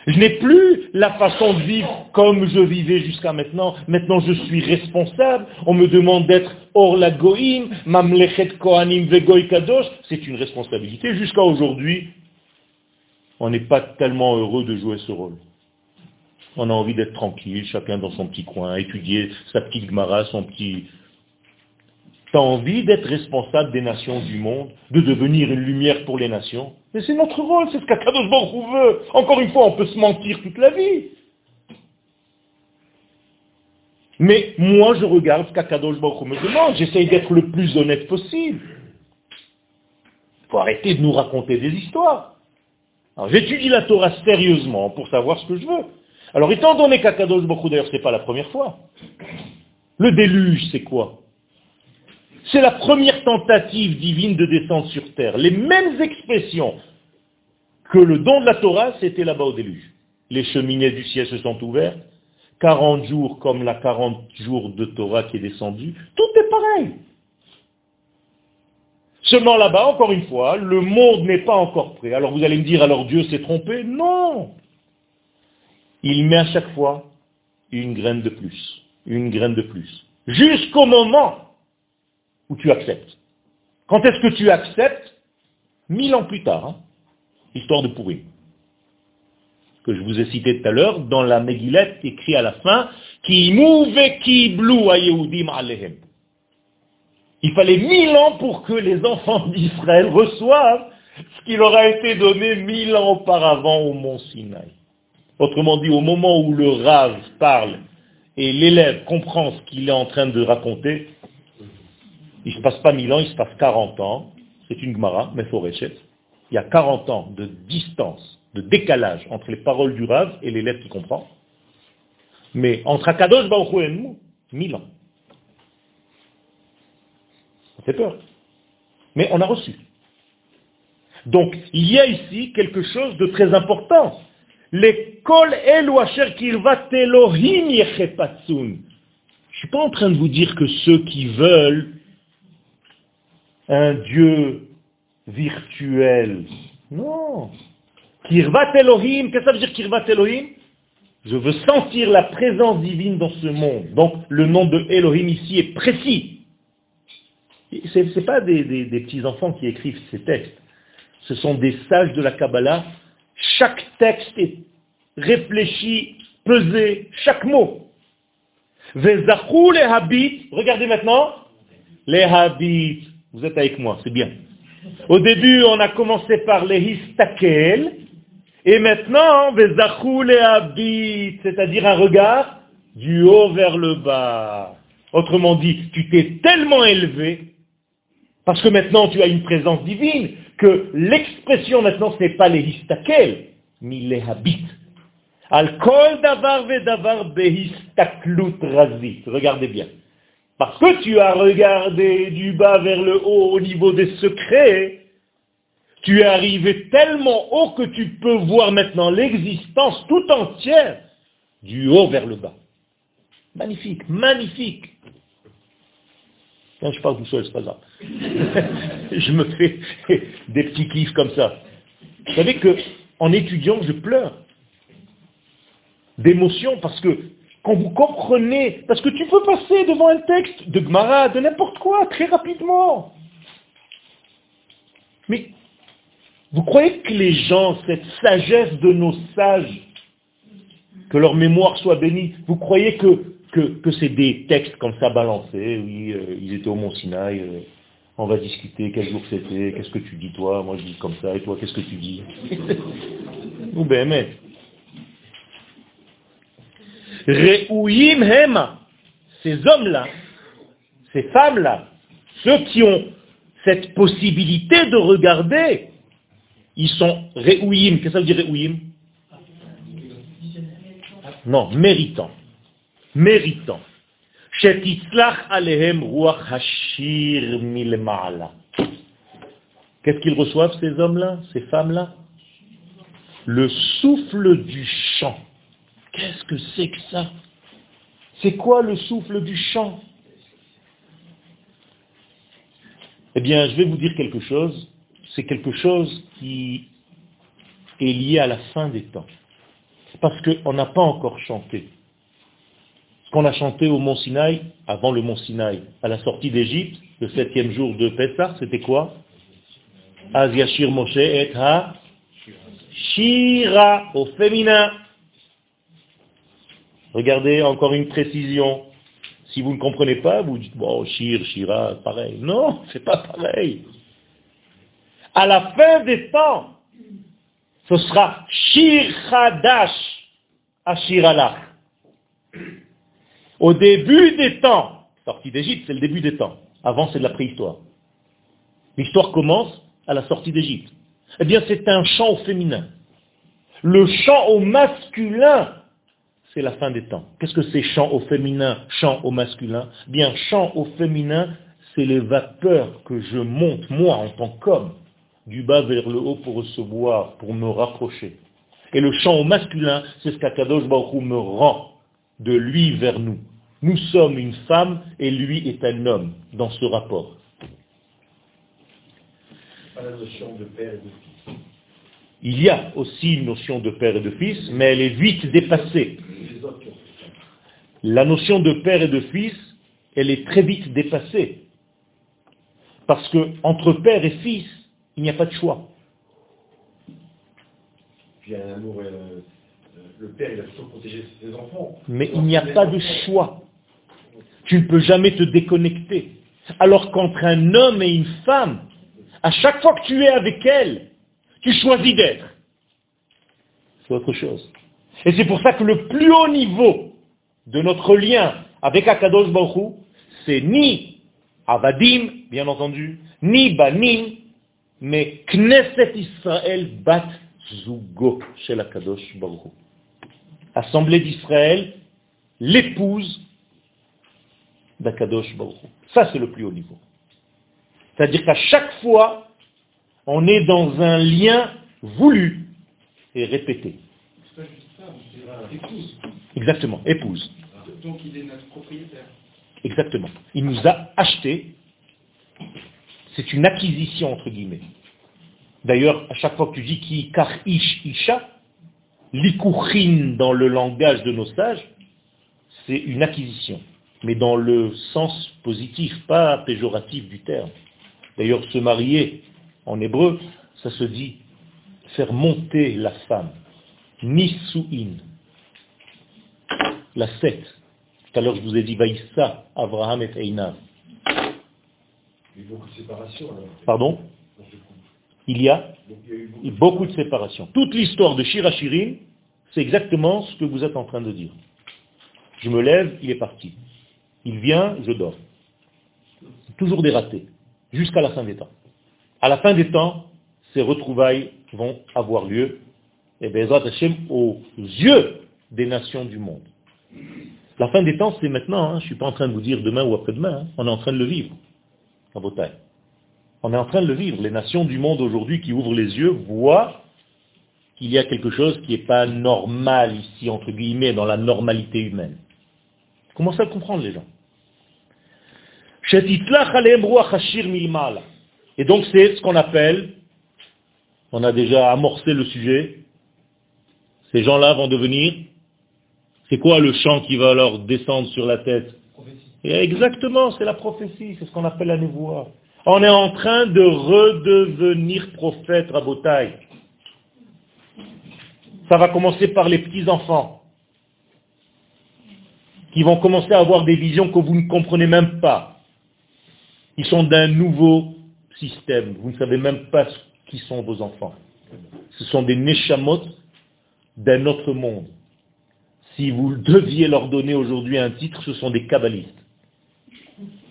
Je n'ai plus la façon de vivre comme je vivais jusqu'à maintenant. Maintenant, je suis responsable. On me demande d'être hors la goïm, mamlechet kohanim kadosh. C'est une responsabilité. Jusqu'à aujourd'hui, on n'est pas tellement heureux de jouer ce rôle. On a envie d'être tranquille, chacun dans son petit coin, étudier sa petite gmara, son petit... T'as envie d'être responsable des nations du monde, de devenir une lumière pour les nations? Mais c'est notre rôle, c'est ce qu'Akadosh Baruch veut. Encore une fois, on peut se mentir toute la vie. Mais moi, je regarde ce qu'Akadosh Baruch me demande. J'essaye d'être le plus honnête possible. Il faut arrêter de nous raconter des histoires. J'étudie la Torah sérieusement pour savoir ce que je veux. Alors, étant donné qu'Akadosh Baruch Hu, d'ailleurs, c'est pas la première fois. Le déluge, c'est quoi? C'est la première tentative divine de descendre sur terre. Les mêmes expressions que le don de la Torah, c'était là-bas au déluge. Les cheminées du ciel se sont ouvertes. 40 jours comme la 40 jours de Torah qui est descendue. Tout est pareil. Seulement là-bas, encore une fois, le monde n'est pas encore prêt. Alors vous allez me dire, alors Dieu s'est trompé? Non Il met à chaque fois une graine de plus, une graine de plus, jusqu'au moment où tu acceptes. Quand est-ce que tu acceptes? Mille ans plus tard, hein, histoire de pourrir. que je vous ai cité tout à l'heure, dans la Megillet, écrit à la fin, qui mouve qui blou Yehudim alehem. Il fallait mille ans pour que les enfants d'Israël reçoivent ce qui leur a été donné mille ans auparavant au mont Sinaï. Autrement dit, au moment où le Rav parle et l'élève comprend ce qu'il est en train de raconter, il ne se passe pas mille ans, il se passe 40 ans. C'est une Gemara, Mephoreshet. Il y a 40 ans de distance, de décalage entre les paroles du Rav et l'élève qui comprend. Mais entre Akadosh et nous, mille ans. Ça fait peur. Mais on a reçu. Donc, il y a ici quelque chose de très important. Elohim yechepatsun. Je ne suis pas en train de vous dire que ceux qui veulent un Dieu virtuel, non. Kirvat Elohim, qu'est-ce que ça veut dire Kirvat Elohim Je veux sentir la présence divine dans ce monde. Donc, le nom de Elohim ici est précis. Ce n'est pas des, des petits-enfants qui écrivent ces textes. Ce sont des sages de la Kabbalah. Chaque texte est réfléchi, pesé, chaque mot. Vezachou les habits, regardez maintenant, les habits, vous êtes avec moi, c'est bien. Au début, on a commencé par les histakel, et maintenant, Vezachou les habits, c'est-à-dire un regard du haut vers le bas. Autrement dit, tu t'es tellement élevé, parce que maintenant tu as une présence divine, que l'expression maintenant ce n'est pas les histakel, mais les habits. Al kol davar davar behistaklut razit. Regardez bien. Parce que tu as regardé du bas vers le haut au niveau des secrets, tu es arrivé tellement haut que tu peux voir maintenant l'existence tout entière du haut vers le bas. Magnifique, magnifique. Quand je parle tout seul, c'est pas grave. <laughs> je me fais des petits kiffs comme ça. Vous savez que en étudiant, je pleure d'émotion parce que quand vous comprenez, parce que tu peux passer devant un texte de Gmara, de n'importe quoi, très rapidement. Mais vous croyez que les gens, cette sagesse de nos sages, que leur mémoire soit bénie, vous croyez que, que, c'est des textes comme ça balancés, oui, euh, ils étaient au Mont Sinaï, euh, on va discuter, quel jour c'était, qu'est-ce que tu dis toi, moi je dis comme ça, et toi qu'est-ce que tu dis? Ou ben, mais, Re'uyim Hema. Ces hommes-là, ces femmes-là, ceux qui ont cette possibilité de regarder, ils sont Re'uyim. Qu'est-ce que ça veut dire Re'uyim Non, méritants. Méritants. Qu'est-ce qu'ils reçoivent ces hommes-là, ces femmes-là? Le souffle du chant. Qu'est-ce que c'est que ça? C'est quoi le souffle du chant? Eh bien, je vais vous dire quelque chose. C'est quelque chose qui est lié à la fin des temps. Parce qu'on n'a pas encore chanté. Qu'on a chanté au Mont Sinaï, avant le Mont Sinaï, à la sortie d'Égypte, le septième jour de Pessah, c'était quoi? Az Moshe et Ha Shira au féminin. Regardez encore une précision. Si vous ne comprenez pas, vous dites, bon, Shir, Shira, pareil. Non, c'est pas pareil. À la fin des temps, ce sera Shir Hadash Ashiralach. Au début des temps, sortie d'Égypte, c'est le début des temps. Avant, c'est de la préhistoire. L'histoire commence à la sortie d'Égypte. Eh bien, c'est un chant au féminin. Le chant au masculin c'est la fin des temps. Qu'est-ce que c'est chant au féminin, chant au masculin? Bien, chant au féminin, c'est les vapeurs que je monte, moi, en tant qu'homme, du bas vers le haut pour recevoir, pour me rapprocher. Et le chant au masculin, c'est ce qu'Akadosh Baruch me rend de lui vers nous. Nous sommes une femme et lui est un homme dans ce rapport. Il y a aussi une notion de père et de fils, mais elle est vite dépassée. La notion de père et de fils, elle est très vite dépassée. Parce que entre père et fils, il n'y a pas de choix. Puis il y a un amour euh, le père, il a toujours protégé ses enfants. Mais il n'y a pas de choix. Tu ne peux jamais te déconnecter. Alors qu'entre un homme et une femme, à chaque fois que tu es avec elle, tu choisis d'être. C'est autre chose. Et c'est pour ça que le plus haut niveau de notre lien avec Akadosh Baruch c'est ni Avadim, bien entendu, ni Banim, mais Knesset Israël bat Zugo chez Akadosh Baruch. Assemblée d'Israël, l'épouse d'Akadosh Baruch. Ça, c'est le plus haut niveau. C'est-à-dire qu'à chaque fois, on est dans un lien voulu et répété. C'est pas juste ça, c'est épouse. Exactement, épouse. Donc il est notre propriétaire. Exactement. Il nous a acheté. C'est une acquisition, entre guillemets. D'ailleurs, à chaque fois que tu dis qui kar ish isha, l'ikuchin dans le langage de nos sages, c'est une acquisition. Mais dans le sens positif, pas péjoratif du terme. D'ailleurs, se marier, en hébreu, ça se dit faire monter la femme. Nisuin. La sept. Tout à l'heure, je vous ai dit Vaïssa, Abraham et Einav. Il y a beaucoup de séparation. alors. Pardon? Il y a il y a eu beaucoup de- séparations. Toute l'histoire de Shirachirim, c'est exactement ce que vous êtes en train de dire. Je me lève, il est parti. Il vient, je dors. Toujours des ratés, jusqu'à la fin des temps. À la fin des temps, ces retrouvailles vont avoir lieu, et Bezrat Hashem, aux yeux des nations du monde. La fin des temps, c'est maintenant. hein. Je ne suis pas en train de vous dire demain ou après-demain. hein. On est en train de le vivre. En Bretagne. On est en train de le vivre. Les nations du monde aujourd'hui qui ouvrent les yeux voient qu'il y a quelque chose qui n'est pas normal ici, entre guillemets, dans la normalité humaine. Commencez à comprendre les gens? Et donc c'est ce qu'on appelle, on a déjà amorcé le sujet, ces gens-là vont devenir, c'est quoi le chant qui va leur descendre sur la tête? Exactement, c'est la prophétie, c'est ce qu'on appelle la névoie. On est en train de redevenir prophète, Rabotai. Ça va commencer par les petits-enfants, qui vont commencer à avoir des visions que vous ne comprenez même pas. Ils sont d'un nouveau système. Vous ne savez même pas qui sont vos enfants. Ce sont des neshamot d'un autre monde. Si vous deviez leur donner aujourd'hui un titre, ce sont des kabbalistes.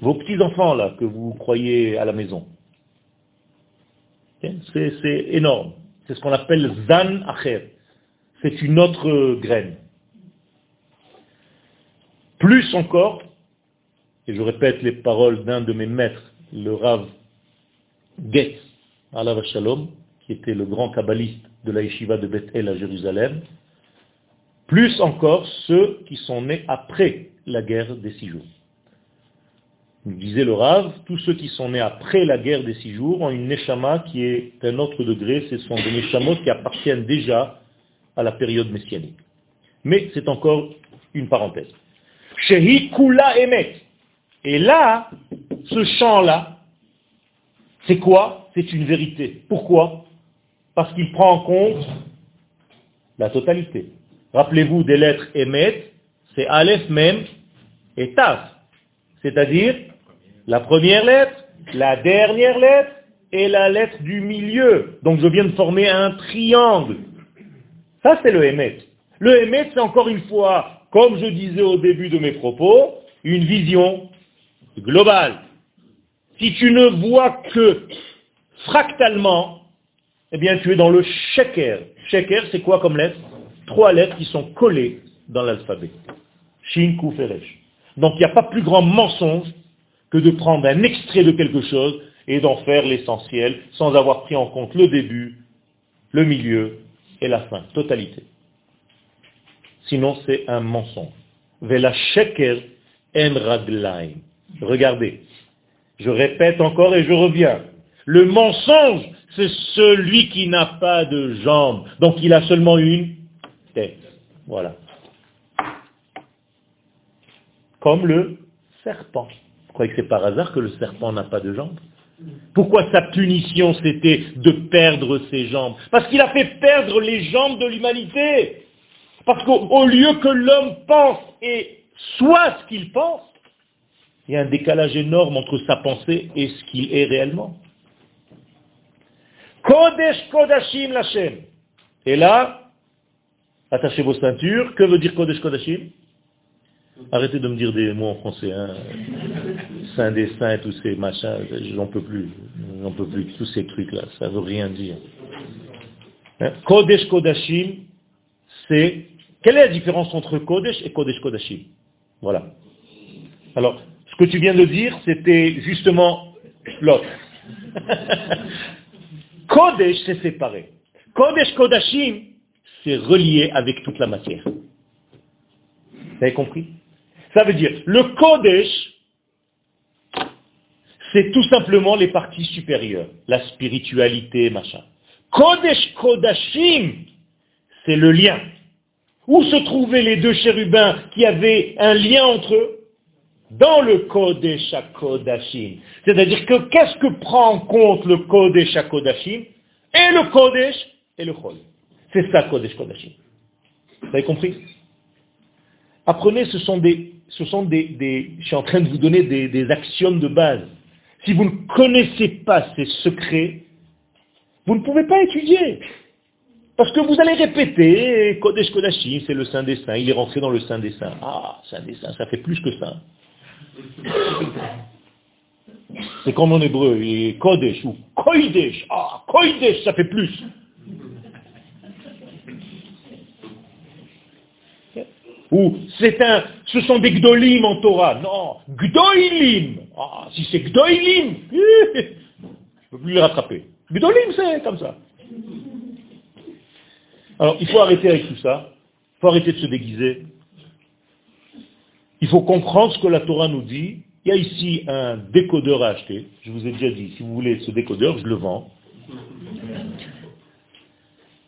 Vos petits-enfants, là, que vous croyez à la maison. C'est énorme. C'est ce qu'on appelle Zan Acher. C'est une autre graine. Plus encore, et je répète les paroles d'un de mes maîtres, le Rav Getz, Alav Shalom, qui était le grand kabbaliste de la yeshiva de Bethel à Jérusalem, plus encore ceux qui sont nés après la guerre des six jours. Disait le Rav, tous ceux qui sont nés après la guerre des six jours ont une neshama qui est d'un autre degré, ce sont des neshamot qui appartiennent déjà à la période messianique. Mais c'est encore une parenthèse. Shehi kula emet. Et là, ce chant-là, c'est quoi? C'est une vérité. Pourquoi? Parce qu'il prend en compte la totalité. Rappelez-vous des lettres Emet, c'est Aleph même et Taf. C'est-à-dire la première lettre, la dernière lettre et la lettre du milieu. Donc je viens de former un triangle. Ça c'est le Emet. Le Emet c'est encore une fois, comme je disais au début de mes propos, une vision globale. Si tu ne vois que fractalement, eh bien tu es dans le sheker. Sheker c'est quoi comme lettre? Trois lettres qui sont collées dans l'alphabet. Shin, Kuf et. Donc il n'y a pas plus grand mensonge que de prendre un extrait de quelque chose et d'en faire l'essentiel sans avoir pris en compte le début, le milieu et la fin. Totalité. Sinon c'est un mensonge. Vela sheker en. Regardez. Je répète encore et je reviens. Le mensonge, c'est celui qui n'a pas de jambes. Donc il a seulement une tête. Voilà. Comme le serpent. Croyez que c'est par hasard que le serpent n'a pas de jambes? Pourquoi sa punition c'était de perdre ses jambes? Parce qu'il a fait perdre les jambes de l'humanité. Parce qu'au lieu que l'homme pense et soit ce qu'il pense, il y a un décalage énorme entre sa pensée et ce qu'il est réellement. Kodesh Kodashim Lachem. Et là, attachez vos ceintures. Que veut dire Kodesh Kodashim? Arrêtez de me dire des mots en français. Hein. Saint des saints, tous ces machins, j'en peux plus. J'en peux plus. Tous ces trucs-là, ça veut rien dire. Hein? Kodesh Kodashim, c'est... Quelle est la différence entre Kodesh et Kodesh Kodashim? Voilà. Alors, ce que tu viens de dire, c'était justement l'autre. <laughs> Kodesh, c'est séparé. Kodesh Kodashim, c'est relié avec toute la matière. Vous avez compris? Ça veut dire, le Kodesh, c'est tout simplement les parties supérieures, la spiritualité, machin. Kodesh Kodashim, c'est le lien. Où se trouvaient les deux chérubins qui avaient un lien entre eux? Dans le Kodesh Kodashim. C'est-à-dire que qu'est-ce que prend en compte le Kodesh Kodashim? Et le Kodesh et le Chol. C'est ça Kodesh Kodashim. Vous avez compris? Apprenez, ce sont des, ce sont des, je suis en train de vous donner des, axiomes de base. Si vous ne connaissez pas ces secrets, vous ne pouvez pas étudier. Parce que vous allez répéter, Kodesh Kodashim, c'est le Saint des Saints, il est rentré dans le Saint des Saints. Ah, Saint des Saints, ça fait plus que ça. C'est comme en hébreu, il Kodesh ou Koidesh. Ah, Koidesh, ça fait plus. Ou c'est un, ce sont des Gdolim en Torah. Non, Gdoilim. Ah, si c'est Gdoilim, <laughs> je ne peux plus les rattraper. Gdolim, c'est comme ça. Alors, il faut arrêter avec tout ça. Il faut arrêter de se déguiser. Il faut comprendre ce que la Torah nous dit. Il y a ici un décodeur à acheter. Je vous ai déjà dit, si vous voulez ce décodeur, je le vends.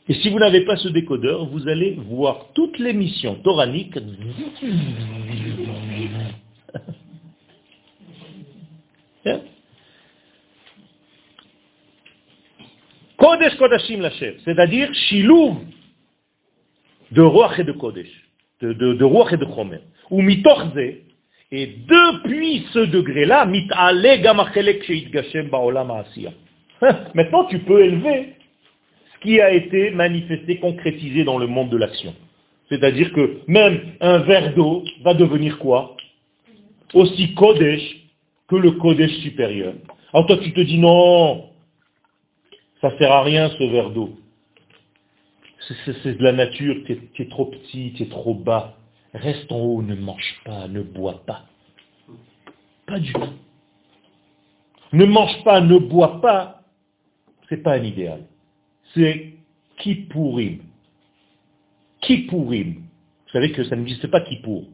Et si vous n'avez pas ce décodeur, vous allez voir toutes les missions toraniques. <laughs> Hein? Kodesh Kodashim Lachem, c'est-à-dire Shilouv de Ruach et de Kodesh, de, Ruach et de Chomer. Ou Mitorze, et depuis ce degré-là, Mit'ale Gamachelek Sheitgashem Baolam Asiya. <laughs> Maintenant, tu peux élever qui a été manifesté, concrétisé dans le monde de l'action. C'est-à-dire que même un verre d'eau va devenir quoi? Aussi Kodesh que le Kodesh supérieur. Alors toi, tu te dis non, ça sert à rien ce verre d'eau. C'est de la nature, tu es, trop petit, tu es trop bas. Reste en haut, ne mange pas, ne bois pas. Pas du tout. Ne mange pas, ne bois pas, c'est pas un idéal. C'est Kippourim. Kippourim. Vous savez que ça n'existe pas Kippour.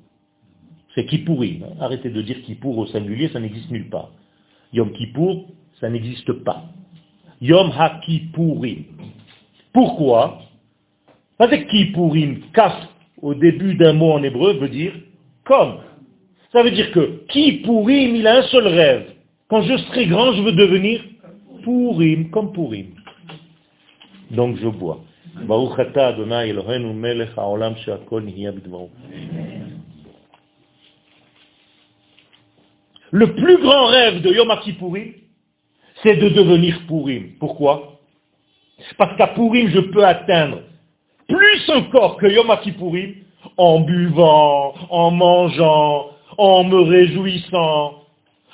C'est Kippourim. Arrêtez de dire Kippour au singulier, ça n'existe nulle part. Yom Kippour, ça n'existe pas. Yom HaKippourim. Pourquoi? Parce que Kippourim, kaf, au début d'un mot en hébreu, veut dire comme. Ça veut dire que Kippourim, il a un seul rêve. Quand je serai grand, je veux devenir Pourim, comme Pourim. Donc je bois. Le plus grand rêve de Yom Kippourim, c'est de devenir Pourim. Pourquoi? Parce qu'à Pourim, je peux atteindre plus encore que Yom Kippourim en buvant, en mangeant, en me réjouissant,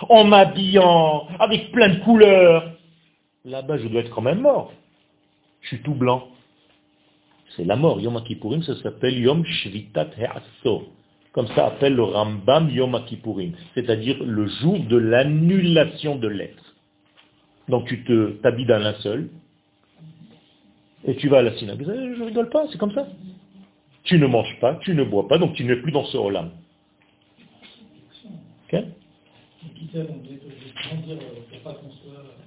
en m'habillant, avec plein de couleurs. Là-bas, je dois être quand même mort. Je suis tout blanc. C'est la mort. Yom Kippourim, ça s'appelle Yom Shvitat He'asso. Comme ça appelle le Rambam Yom Kippourim. C'est-à-dire le jour de l'annulation de l'être. Donc tu te t'habilles d'un linceul, et tu vas à la synagogue. Je ne rigole pas, c'est comme ça. Tu ne manges pas, tu ne bois pas, donc tu n'es plus dans ce olam. Ok?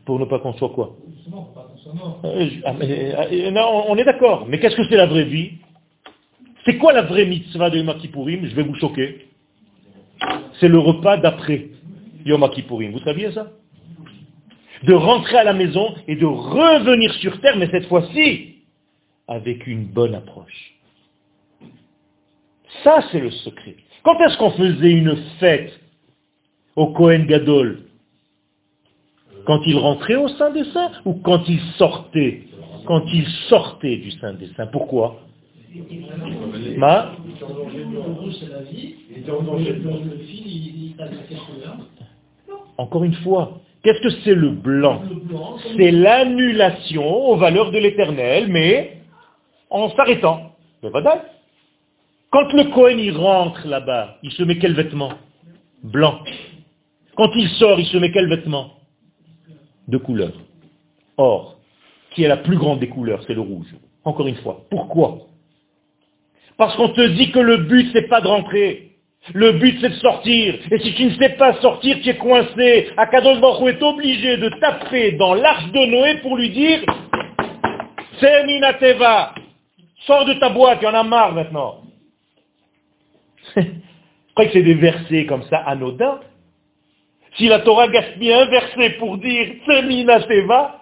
Pour ne pas qu'on soit quoi? Euh, ah, euh, non, On est d'accord, mais qu'est-ce que c'est la vraie vie? C'est quoi la vraie mitzvah de Yom Kippourim Je vais vous choquer. C'est le repas d'après Yom Kippourim. Vous saviez ça? De rentrer à la maison et de revenir sur terre, mais cette fois-ci avec une bonne approche. Ça, c'est le secret. Quand est-ce qu'on faisait une fête au Kohen Gadol? Quand il rentrait au Saint des Saints ou quand il sortait? Quand il sortait du Saint des Saints. Pourquoi Encore une fois, qu'est-ce que c'est le blanc? C'est l'annulation aux valeurs de l'éternel, mais en s'arrêtant. Quand le Cohen il rentre là-bas, il se met quel vêtement? Blanc. Quand il sort, il se met quel vêtement? De couleur. Or, qui est la plus grande des couleurs, c'est le rouge. Encore une fois. Pourquoi? Parce qu'on te dit que le but, c'est pas de rentrer. Le but, c'est de sortir. Et si tu ne sais pas sortir, tu es coincé. Akadosh Baruch est obligé de taper dans l'arche de Noé pour lui dire Seminateva, sors de ta boîte, il y en a marre maintenant. <laughs> Je crois que c'est des versets comme ça anodins. Si la Torah gaspille un verset pour dire Seminateva,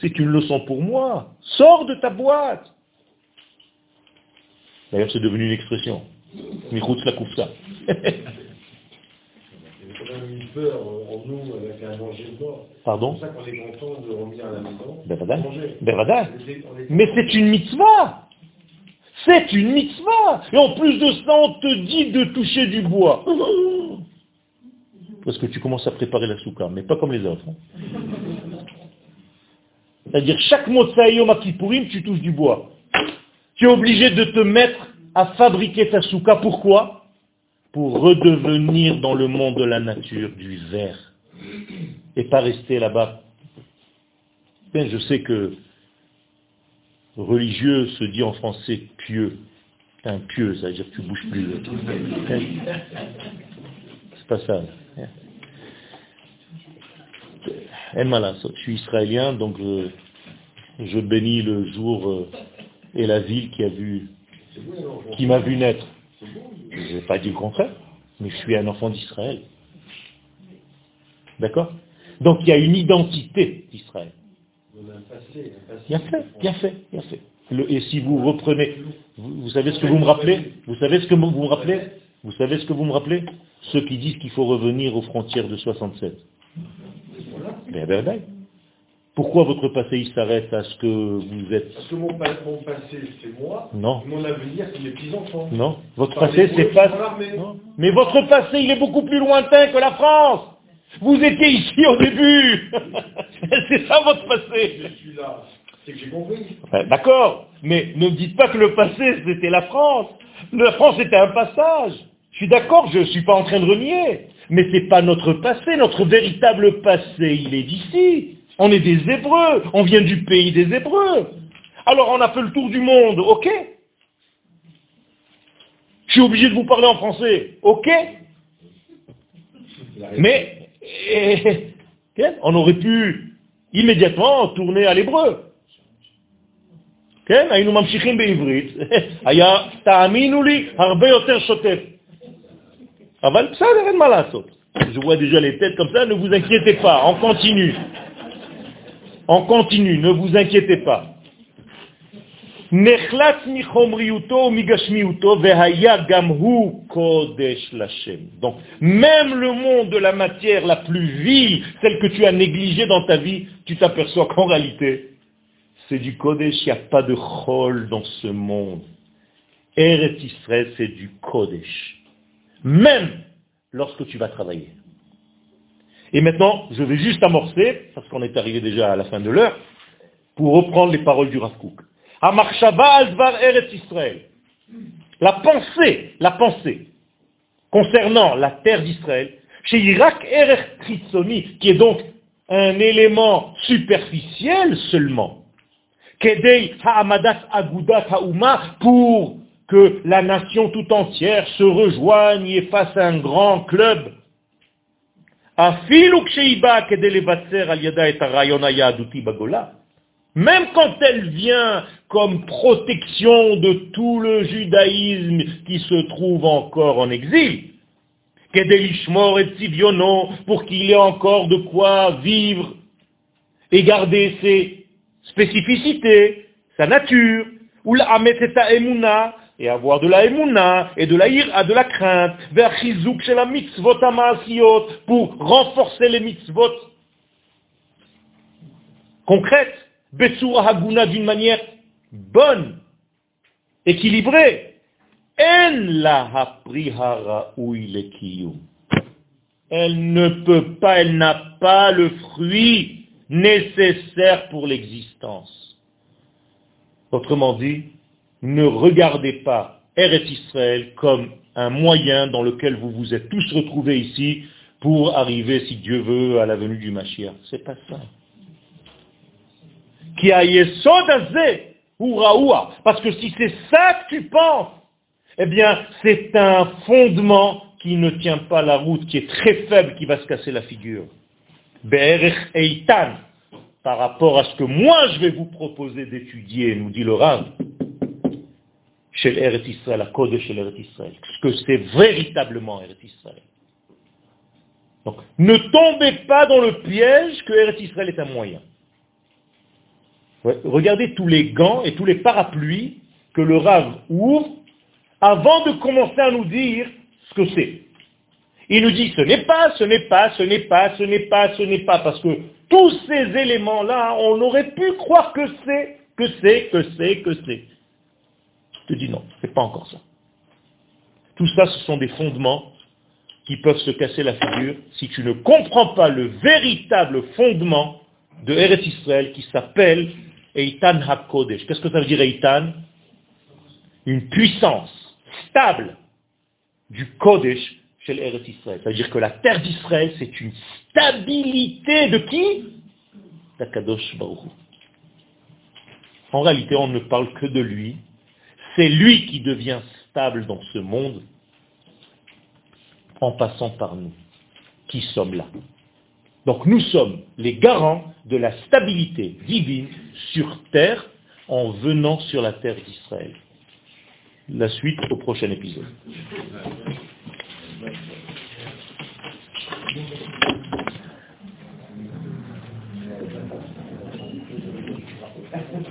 c'est une leçon pour moi. Sors de ta boîte. D'ailleurs, c'est devenu une expression. Michoutz la peur en nous avec un danger mort. Pardon C'est pour ça qu'on est content de revenir à la maison. Bevadai. Bevadai. On était- Mais c'est une mitzvah. C'est une mitzvah. Et en plus de ça, on te dit de toucher du bois. <laughs> Parce que tu commences à préparer la souka, mais pas comme les autres. hein. C'est-à-dire, chaque Motsai Yom Kippourim, tu touches du bois. Tu es obligé de te mettre à fabriquer ta souka. Pourquoi? Pour redevenir dans le monde de la nature du verre. Et pas rester là-bas. Je sais que religieux se dit en français pieux. Un pieux, ça veut dire que tu bouges plus. <laughs> C'est pas ça. Je suis israélien, donc je, bénis le jour euh, et la ville qui a vu, qui m'a vu naître. Je n'ai pas dit le contraire, mais je suis un enfant d'Israël. D'accord? Donc il y a une identité d'Israël. Bien fait, bien fait, bien fait. Et si vous reprenez, vous savez ce que vous me rappelez? Vous savez ce que vous me rappelez? Vous savez ce que vous me rappelez? Ceux qui disent qu'il faut revenir aux frontières de 67. Ben, ben, ben. Pourquoi votre passé il s'arrête à ce que vous êtes? Parce que mon, pa- mon passé, c'est moi. Non. Mon avenir, c'est mes petits-enfants. Non, votre Par passé c'est pas. Non. Mais votre passé il est beaucoup plus lointain que la France. Vous étiez ici au début. <laughs> c'est ça votre passé. Je suis là. C'est que j'ai compris. D'accord, mais ne me dites pas que le passé c'était la France. La France était un passage. Je suis d'accord, je ne suis pas en train de renier. Mais ce n'est pas notre passé, notre véritable passé, il est d'ici. On est des Hébreux, on vient du pays des Hébreux. Alors on a fait le tour du monde, ok Je suis obligé de vous parler en français, ok Mais eh, כן, on aurait pu immédiatement tourner à l'hébreu. כן, <laughs> היינו ממשיכים בעברית, היה, תאמינו לי, הרבה יותר שוטף. אבל בסדר, אין מה לעשות. Je vois déjà les têtes comme ça, ne vous inquiétez pas, on continue. On continue, ne vous inquiétez pas. נחלץ מחומריותו ומגשמיותו והיה גם הוא קודש לשם. Donc, même le monde de la matière la plus vile, celle que tu as négligée dans ta vie, tu t'aperçois qu'en réalité, c'est du Kodesh, il n'y a pas de Chol dans ce monde. Eret Israël, c'est du Kodesh. Même lorsque tu vas travailler. Et maintenant, je vais juste amorcer, parce qu'on est arrivé déjà à la fin de l'heure, pour reprendre les paroles du Rav Kook. Eretz Israël. La pensée, la pensée, concernant la terre d'Israël, chez Irak Tritzoni, qui est donc un élément superficiel seulement, Kedei Ha'amadat Agudat Ha'uma, pour que la nation tout entière se rejoigne et fasse un grand club. Même quand elle vient comme protection de tout le judaïsme qui se trouve encore en exil, pour qu'il ait encore de quoi vivre et garder ses spécificités, sa nature, ou emuna, et avoir de la émouna et de la ira, de la crainte, vers chizouk chez la mitzvot amaasiot, pour renforcer les mitzvot concrètes, Betsura d'une manière bonne, équilibrée. En la Elle ne peut pas, elle n'a pas le fruit nécessaire pour l'existence. Autrement dit, ne regardez pas Eretz Israël comme un moyen dans lequel vous vous êtes tous retrouvés ici pour arriver, si Dieu veut, à la venue du Mashiach. C'est pas ça. Qui a ou Parce que si c'est ça que tu penses, eh bien, c'est un fondement qui ne tient pas la route, qui est très faible, qui va se casser la figure. Eitan, par rapport à ce que moi je vais vous proposer d'étudier, nous dit le Rav, chez l'Eretz Israël, la code chez l'Eretz Israël, ce que c'est véritablement Eretz Israël. Donc, ne tombez pas dans le piège que Eretz Israël est un moyen. Regardez tous les gants et tous les parapluies que le Rav ouvre avant de commencer à nous dire ce que c'est. Il nous dit ce n'est pas, ce n'est pas, ce n'est pas, ce n'est pas, ce n'est pas, parce que tous ces éléments-là, on aurait pu croire que c'est, que c'est, que c'est, que c'est. Te dis non, c'est pas encore ça. Tout ça, ce sont des fondements qui peuvent se casser la figure si tu ne comprends pas le véritable fondement de Eretz Israël qui s'appelle Eitan HaKodesh. Qu'est-ce que ça veut dire Eitan? Une puissance stable du Kodesh chez l'Eretz Israël. C'est-à-dire que la terre d'Israël, c'est une stabilité de qui? D'Akadosh Baruch. En réalité, on ne parle que de lui. C'est lui qui devient stable dans ce monde en passant par nous, qui sommes là. Donc nous sommes les garants de la stabilité divine sur terre en venant sur la terre d'Israël. La suite au prochain épisode.